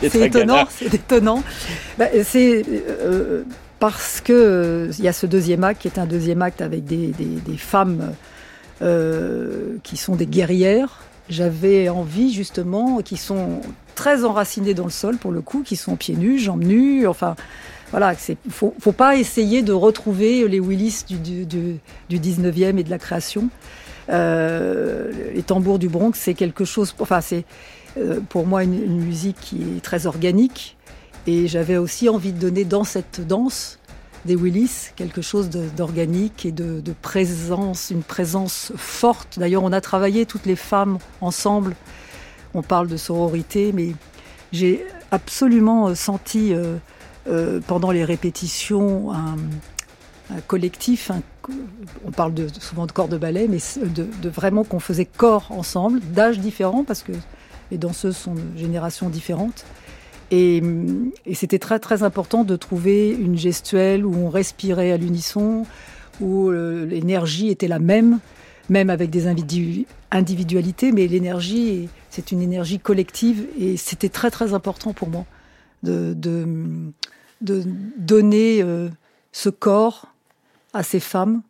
c'est étonnant, c'est étonnant. Bah, c'est euh, parce que euh, il y a ce deuxième acte qui est un deuxième acte avec des, des, des femmes euh, qui sont des guerrières. J'avais envie justement, qui sont très enracinées dans le sol pour le coup, qui sont pieds nus, jambes nues, enfin voilà, il faut, faut pas essayer de retrouver les Willis du, du, du, du 19e et de la création. Euh, les tambours du Bronx, c'est quelque chose, enfin c'est pour moi une, musique qui est très organique. Et j'avais aussi envie de donner dans cette danse des Willis quelque chose d'organique et de, présence, une présence forte. D'ailleurs, on a travaillé toutes les femmes ensemble. On parle de sororité, mais j'ai absolument senti euh, euh, pendant les répétitions un, collectif. On parle souvent de corps de ballet, mais de vraiment qu'on faisait corps ensemble, d'âges différents, parce que les danseuses sont de générations différentes. Et, c'était très très important de trouver une gestuelle où on respirait à l'unisson, où euh, l'énergie était la même, même avec des individualités, mais l'énergie, c'est une énergie collective et c'était très très important pour moi de, donner euh, ce corps à ces femmes,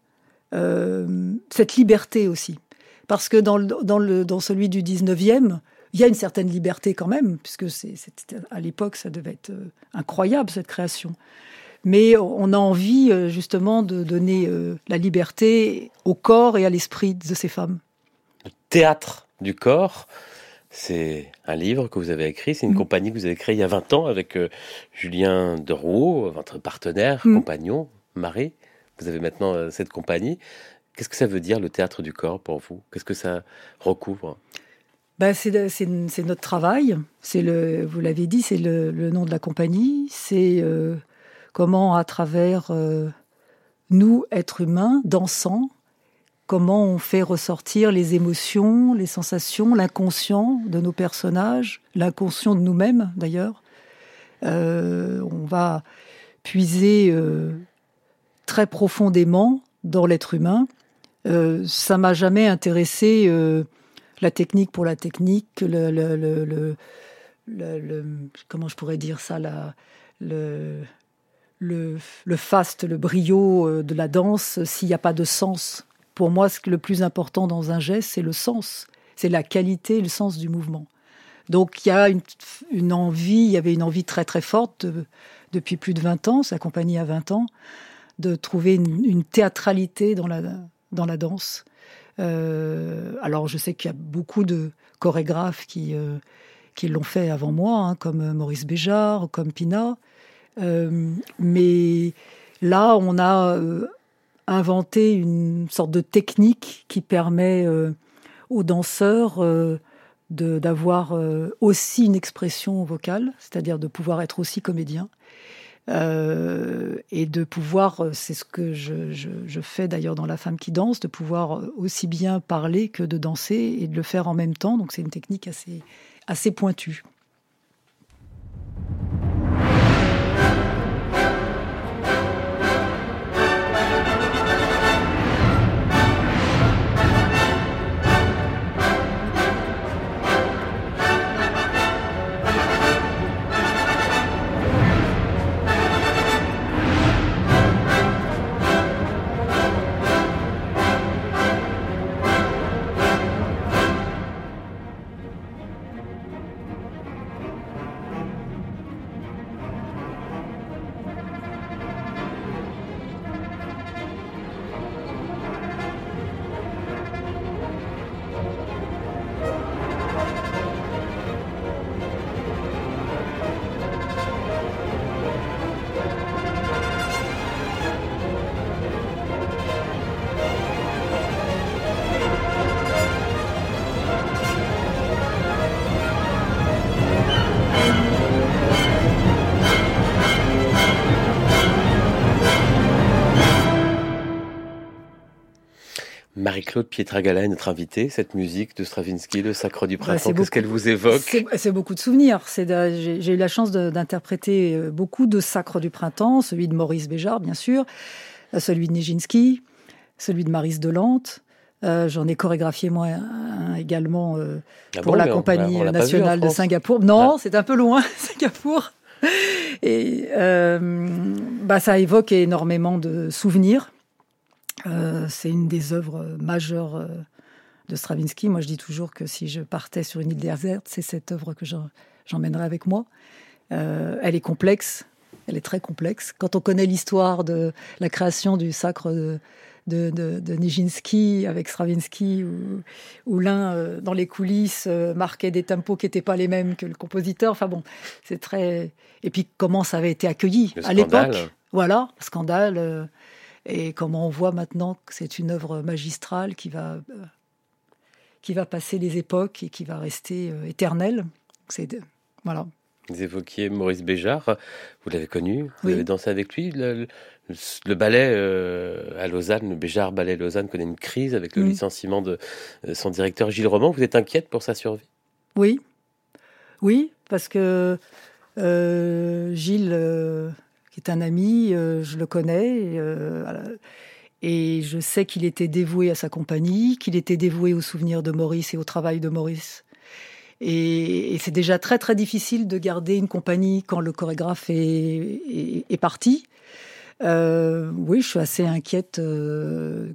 euh, cette liberté aussi. Parce que dans, dans celui du 19e, il y a une certaine liberté quand même, puisque c'est, à l'époque, ça devait être euh, incroyable, cette création. Mais on a envie justement de donner la liberté au corps et à l'esprit de ces femmes. Le théâtre du corps, c'est un livre que vous avez écrit, c'est une mm. compagnie que vous avez créée il y a 20 ans avec euh, Julien Derouault, votre partenaire, mm. compagnon, mari. Vous avez maintenant euh, cette compagnie. Qu'est-ce que ça veut dire le théâtre du corps pour vous? Qu'est-ce que ça recouvre? Ben, c'est, notre travail. C'est le, vous l'avez dit, c'est le, nom de la compagnie. C'est euh, comment, à travers nous, êtres humains, dansant, comment on fait ressortir les émotions, les sensations, l'inconscient de nos personnages, l'inconscient de nous-mêmes d'ailleurs. Euh, on va puiser euh, très profondément dans l'être humain. Euh, ça m'a jamais intéressé euh, la technique pour la technique, le, comment je pourrais dire ça, le, faste, le brio de la danse, s'il n'y a pas de sens pour moi, ce le plus important dans un geste, c'est le sens, c'est la qualité, le sens du mouvement. Donc il y a une, envie, il y avait une envie très très forte depuis plus de 20 ans, sa compagnie a 20 ans, de trouver une, théâtralité dans la, dans la danse. Euh, alors je sais qu'il y a beaucoup de chorégraphes qui, euh, qui l'ont fait avant moi, hein, comme Maurice Béjart, comme Pina. Euh, mais là, on a inventer une sorte de technique qui permet euh, aux danseurs euh, d'avoir euh, aussi une expression vocale, c'est-à-dire de pouvoir être aussi comédien. Et de pouvoir, c'est ce que je, je fais d'ailleurs dans La femme qui danse, de pouvoir aussi bien parler que de danser et de le faire en même temps. Donc c'est une technique assez, assez pointue. Marie-Claude Pietragala est notre invitée. Cette musique de Stravinsky, le Sacre du bah, Printemps, qu'est-ce qu'elle vous évoque C'est beaucoup de souvenirs. J'ai eu la chance d'interpréter euh, beaucoup de Sacres du Printemps, celui de Maurice Béjart, bien sûr, euh, celui de Nijinsky, celui de Maris Delante. Euh, J'en ai chorégraphié moi également euh, ah pour la compagnie nationale de Singapour. Non, ah. c'est un peu loin, Singapour. Et bah, ça évoque énormément de souvenirs. Euh, c'est une des œuvres majeures euh, de Stravinsky. Moi, je dis toujours que si je partais sur une île déserte, c'est cette œuvre que j'emmènerais avec moi. Euh, elle est complexe, elle est très complexe. Quand on connaît l'histoire de la création du sacre de, de, Nijinsky avec Stravinsky, où, l'un, dans les coulisses, marquait des tempos qui n'étaient pas les mêmes que le compositeur. Enfin bon, c'est très. Et puis comment ça avait été accueilli à l'époque. Voilà, scandale et comment on voit maintenant que c'est une œuvre magistrale qui va, euh, qui va passer les époques et qui va rester euh, éternelle. C'est voilà. Vous évoquiez Maurice Béjart, vous l'avez connu, vous avez dansé avec lui. Le, ballet euh, à Lausanne, le Béjart Ballet Lausanne connaît une crise avec le licenciement de son directeur Gilles Roman. Vous êtes inquiète pour sa survie? Oui, oui, parce que Gilles est un ami, euh, je le connais. Euh, Et je sais qu'il était dévoué à sa compagnie, qu'il était dévoué au souvenir de Maurice et au travail de Maurice. Et, c'est déjà très très difficile de garder une compagnie quand le chorégraphe est, parti. Euh, oui, je suis assez inquiète.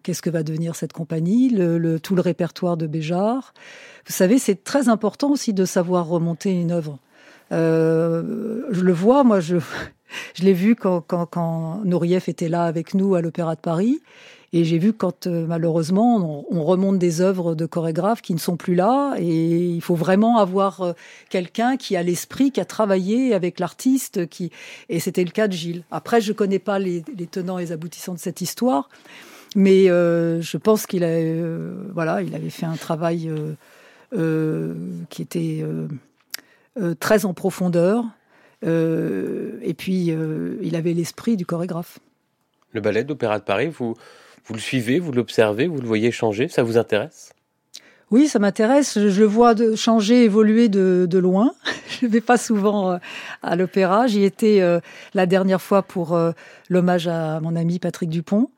Qu'est-ce que va devenir cette compagnie Tout le répertoire de Béjar. Vous savez, c'est très important aussi de savoir remonter une œuvre. Je le vois, moi, je, je l'ai vu quand, quand, quand Nourieff était là avec nous à l'Opéra de Paris. Et j'ai vu quand euh, malheureusement on, remonte des œuvres de chorégraphes qui ne sont plus là, et il faut vraiment avoir euh, quelqu'un qui a l'esprit, qui a travaillé avec l'artiste, qui et c'était le cas de Gilles. Après, je connais pas les, tenants et les aboutissants de cette histoire, mais euh, je pense qu'il a voilà, il avait fait un travail qui était très en profondeur. Et puis, il avait l'esprit du chorégraphe. Le ballet d'Opéra de Paris, vous, vous le suivez, vous l'observez, vous le voyez changer, ça vous intéresse? Oui, ça m'intéresse. Je le vois de changer, évoluer de, loin. Je ne vais pas souvent euh, à l'opéra. J'y étais euh, la dernière fois pour euh, l'hommage à mon ami Patrick Dupont.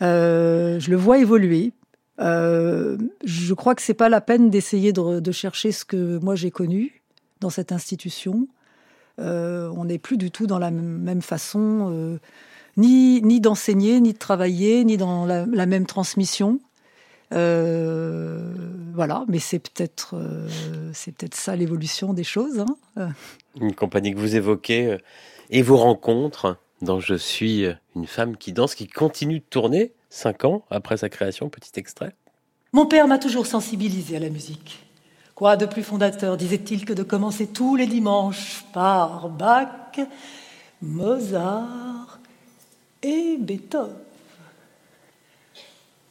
je le vois évoluer. je crois que c'est pas la peine d'essayer de, de, chercher ce que moi j'ai connu dans cette institution. On n'est plus du tout dans la même façon ni, ni d'enseigner, ni de travailler, ni dans la, même transmission. Euh, voilà, mais c'est peut-être euh, c'est peut-être ça l'évolution des choses. Hein. Euh. Une compagnie que vous évoquez et vos rencontres dont je suis une femme qui danse, qui continue de tourner cinq ans après sa création. Petit extrait. Mon père m'a toujours sensibilisé à la musique. Quoi de plus fondateur, disait-il, que de commencer tous les dimanches par Bach, Mozart, et Beethoven.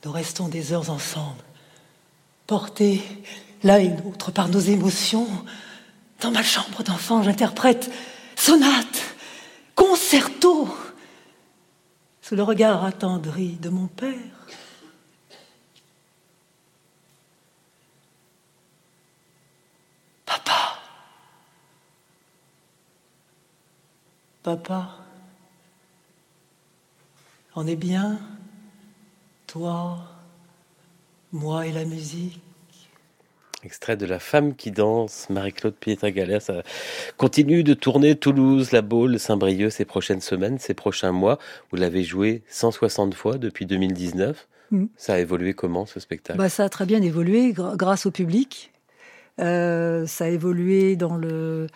Nous restons des heures ensemble, portés l'un et l'autre par nos émotions. Dans ma chambre d'enfant, j'interprète sonate, concerto, sous le regard attendri de mon père. Papa. On est bien, toi, moi et la musique. Extrait de La femme qui danse, Marie-Claude Pietragalia. Ça continue de tourner Toulouse, La Baule, Saint-Brieuc ces prochaines semaines, ces prochains mois. Vous l'avez joué 160 fois depuis 2019. Mm. Ça a évolué comment ce spectacle? Bah, Ça a très bien évolué grâce au public. Euh, ça a évolué dans le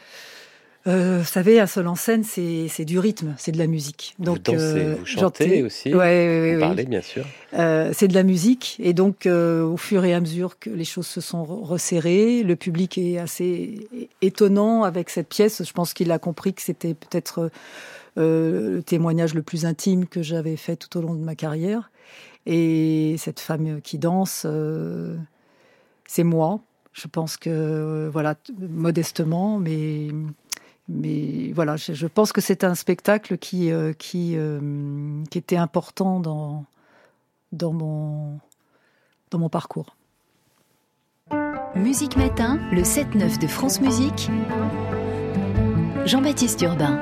euh, vous savez, un seul en scène, c'est du rythme, c'est de la musique. Donc, vous dansez, euh, vous chantez aussi, ouais, vous parlez bien sûr. Euh, c'est de la musique, et donc au fur et à mesure que les choses se sont resserrées, le public est assez étonnant avec cette pièce. Je pense qu'il a compris que c'était peut-être le témoignage le plus intime que j'avais fait tout au long de ma carrière. Et cette femme qui danse, c'est moi. Je pense que, voilà, modestement, mais mais voilà, je, pense que c'est un spectacle qui, euh, euh, qui était important dans, dans, mon, dans mon parcours. Musique Matin, le 7-9 de France Musique. Jean-Baptiste Urbain.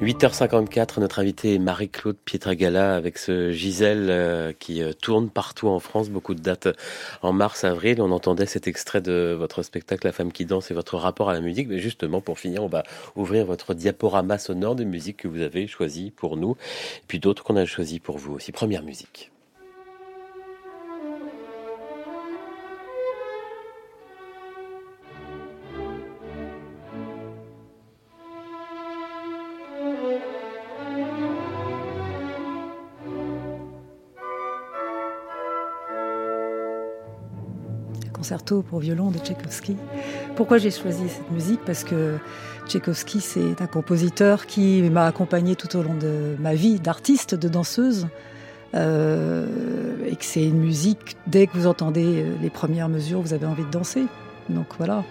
8h54, notre invité est Marie-Claude Pietragala avec ce Gisèle euh, qui euh, tourne partout en France, beaucoup de dates en mars, avril. On entendait cet extrait de votre spectacle La femme qui danse et votre rapport à la musique. Mais justement, pour finir, on va ouvrir votre diaporama sonore de musique que vous avez choisi pour nous, puis d'autres qu'on a choisi pour vous aussi. Première musique. Concerto pour violon de Tchaïkovski. Pourquoi j'ai choisi cette musique? Parce que Tchaïkovski, c'est un compositeur qui m'a accompagné tout au long de ma vie d'artiste, de danseuse. Euh, et que c'est une musique, dès que vous entendez les premières mesures, vous avez envie de danser. Donc voilà,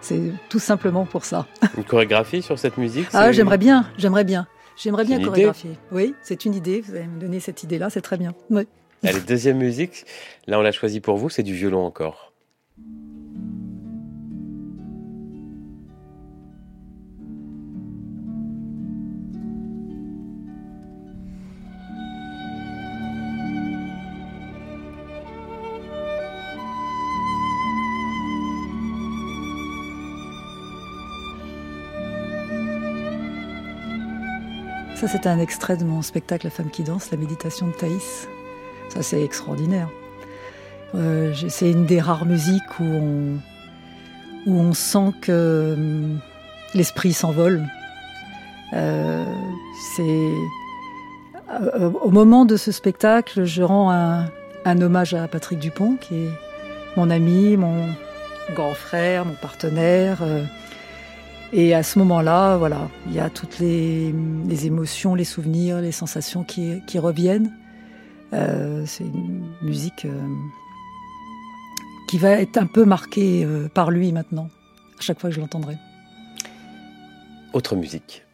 c'est tout simplement pour ça. Une chorégraphie sur cette musique Ah, j'aimerais bien, j'aimerais bien. J'aimerais bien chorégraphier. Oui, c'est une idée, vous allez me donner cette idée-là, c'est très bien. Oui. Allez, deuxième musique, là on l'a choisi pour vous, c'est du violon encore. Ça, c'est un extrait de mon spectacle La femme qui danse, la méditation de Thaïs. Ça, c'est extraordinaire. Euh, c'est une des rares musiques où on, sent que hum, l'esprit s'envole. Euh, c'est euh, au moment de ce spectacle, je rends un, hommage à Patrick Dupont, qui est mon ami, mon grand frère, mon partenaire. Et à ce moment-là, voilà, il y a toutes les, les, émotions, les souvenirs, les sensations qui, qui reviennent. Euh, c'est une musique euh, qui va être un peu marquée euh, par lui maintenant, à chaque fois que je l'entendrai. Autre musique.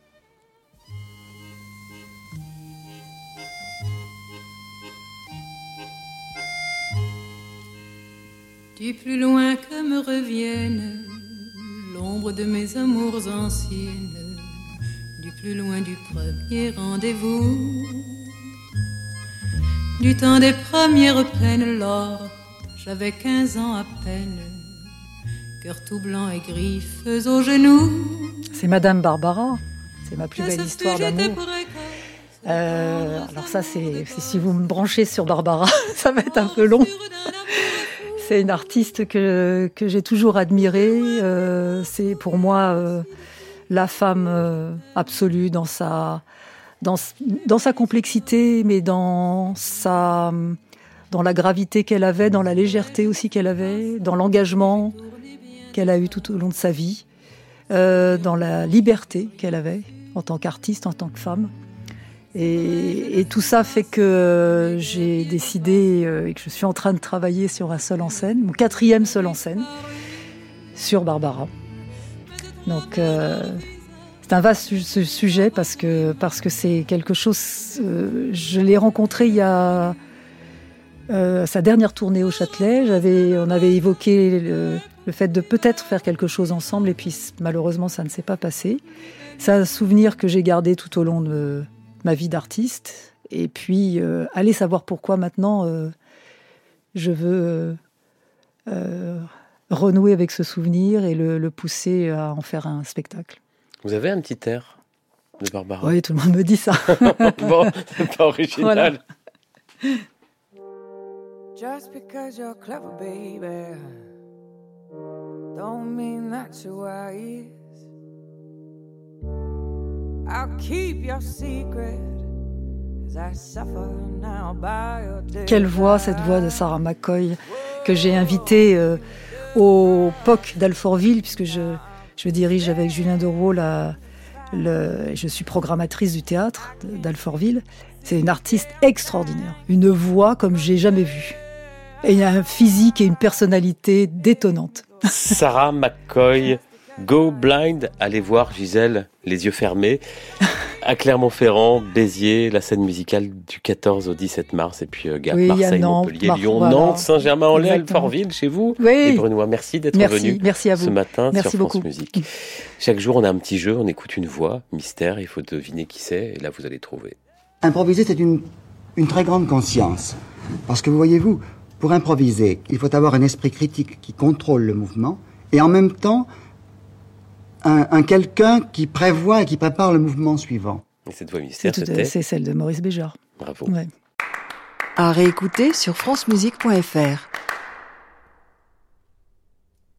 Du plus loin que me revienne l'ombre de mes amours anciennes, du plus loin du premier rendez-vous, du temps des premières peines, lors j'avais quinze ans à peine, cœur tout blanc et griffes aux genoux. C'est Madame Barbara, c'est ma plus belle histoire d'amour. Euh, alors ça, c'est si vous me branchez sur Barbara, ça va être un peu long. C'est une artiste que, j'ai toujours admirée. Euh, c'est pour moi euh, la femme euh, absolue dans sa, complexité, mais dans, dans la gravité qu'elle avait, dans la légèreté aussi qu'elle avait, dans l'engagement qu'elle a eu tout au long de sa vie, dans la liberté qu'elle avait en tant qu'artiste, en tant que femme. Et, tout ça fait que j'ai décidé euh, et que je suis en train de travailler sur un seul en scène, mon quatrième seul en scène, sur Barbara. Donc euh, c'est un vaste su sujet parce que parce que c'est quelque chose. Euh, je l'ai rencontré il y a sa dernière tournée au Châtelet. On avait évoqué le fait de peut-être faire quelque chose ensemble et puis malheureusement ça ne s'est pas passé. C'est un souvenir que j'ai gardé tout au long de ma vie d'artiste. Et puis, euh, aller savoir pourquoi maintenant euh, je veux euh, renouer avec ce souvenir et le, le, pousser à en faire un spectacle. Vous avez un petit air de Barbara Oui, tout le monde me dit ça. bon, c'est pas original. Voilà. Just because you're clever, baby, don't mean that you're wise. Quelle voix, cette voix de Sarah McCoy, que j'ai invitée euh, au POC d'Alfortville, puisque je, je dirige avec Julien Dereau la, le, je suis programmatrice du théâtre d'Alfortville. C'est une artiste extraordinaire, une voix comme j'ai jamais vu. Et il y a un physique et une personnalité détonnante. Sarah McCoy, Go Blind, allez voir Gisèle, les yeux fermés, à Clermont-Ferrand, Béziers, la scène musicale du 14 au 17 mars, et puis euh, Gap, oui, Marseille, Nantes, Montpellier, Mar Lyon, voilà. Nantes, Saint-Germain-en-Laye, Alfortville, chez vous. Oui. Et Brunois, merci d'être venu merci à vous. ce matin merci sur beaucoup. France Musique. Chaque jour, on a un petit jeu, on écoute une voix, mystère, il faut deviner qui c'est, et là, vous allez trouver. Improviser, c'est une, une très grande conscience. Parce que, voyez-vous, pour improviser, il faut avoir un esprit critique qui contrôle le mouvement, et en même temps, un, un quelqu'un qui prévoit et qui prépare le mouvement suivant. Et cette voix mystère, C'est tout- c'était c'est celle de Maurice Béjart. Bravo. Ouais. À réécouter sur francemusique.fr.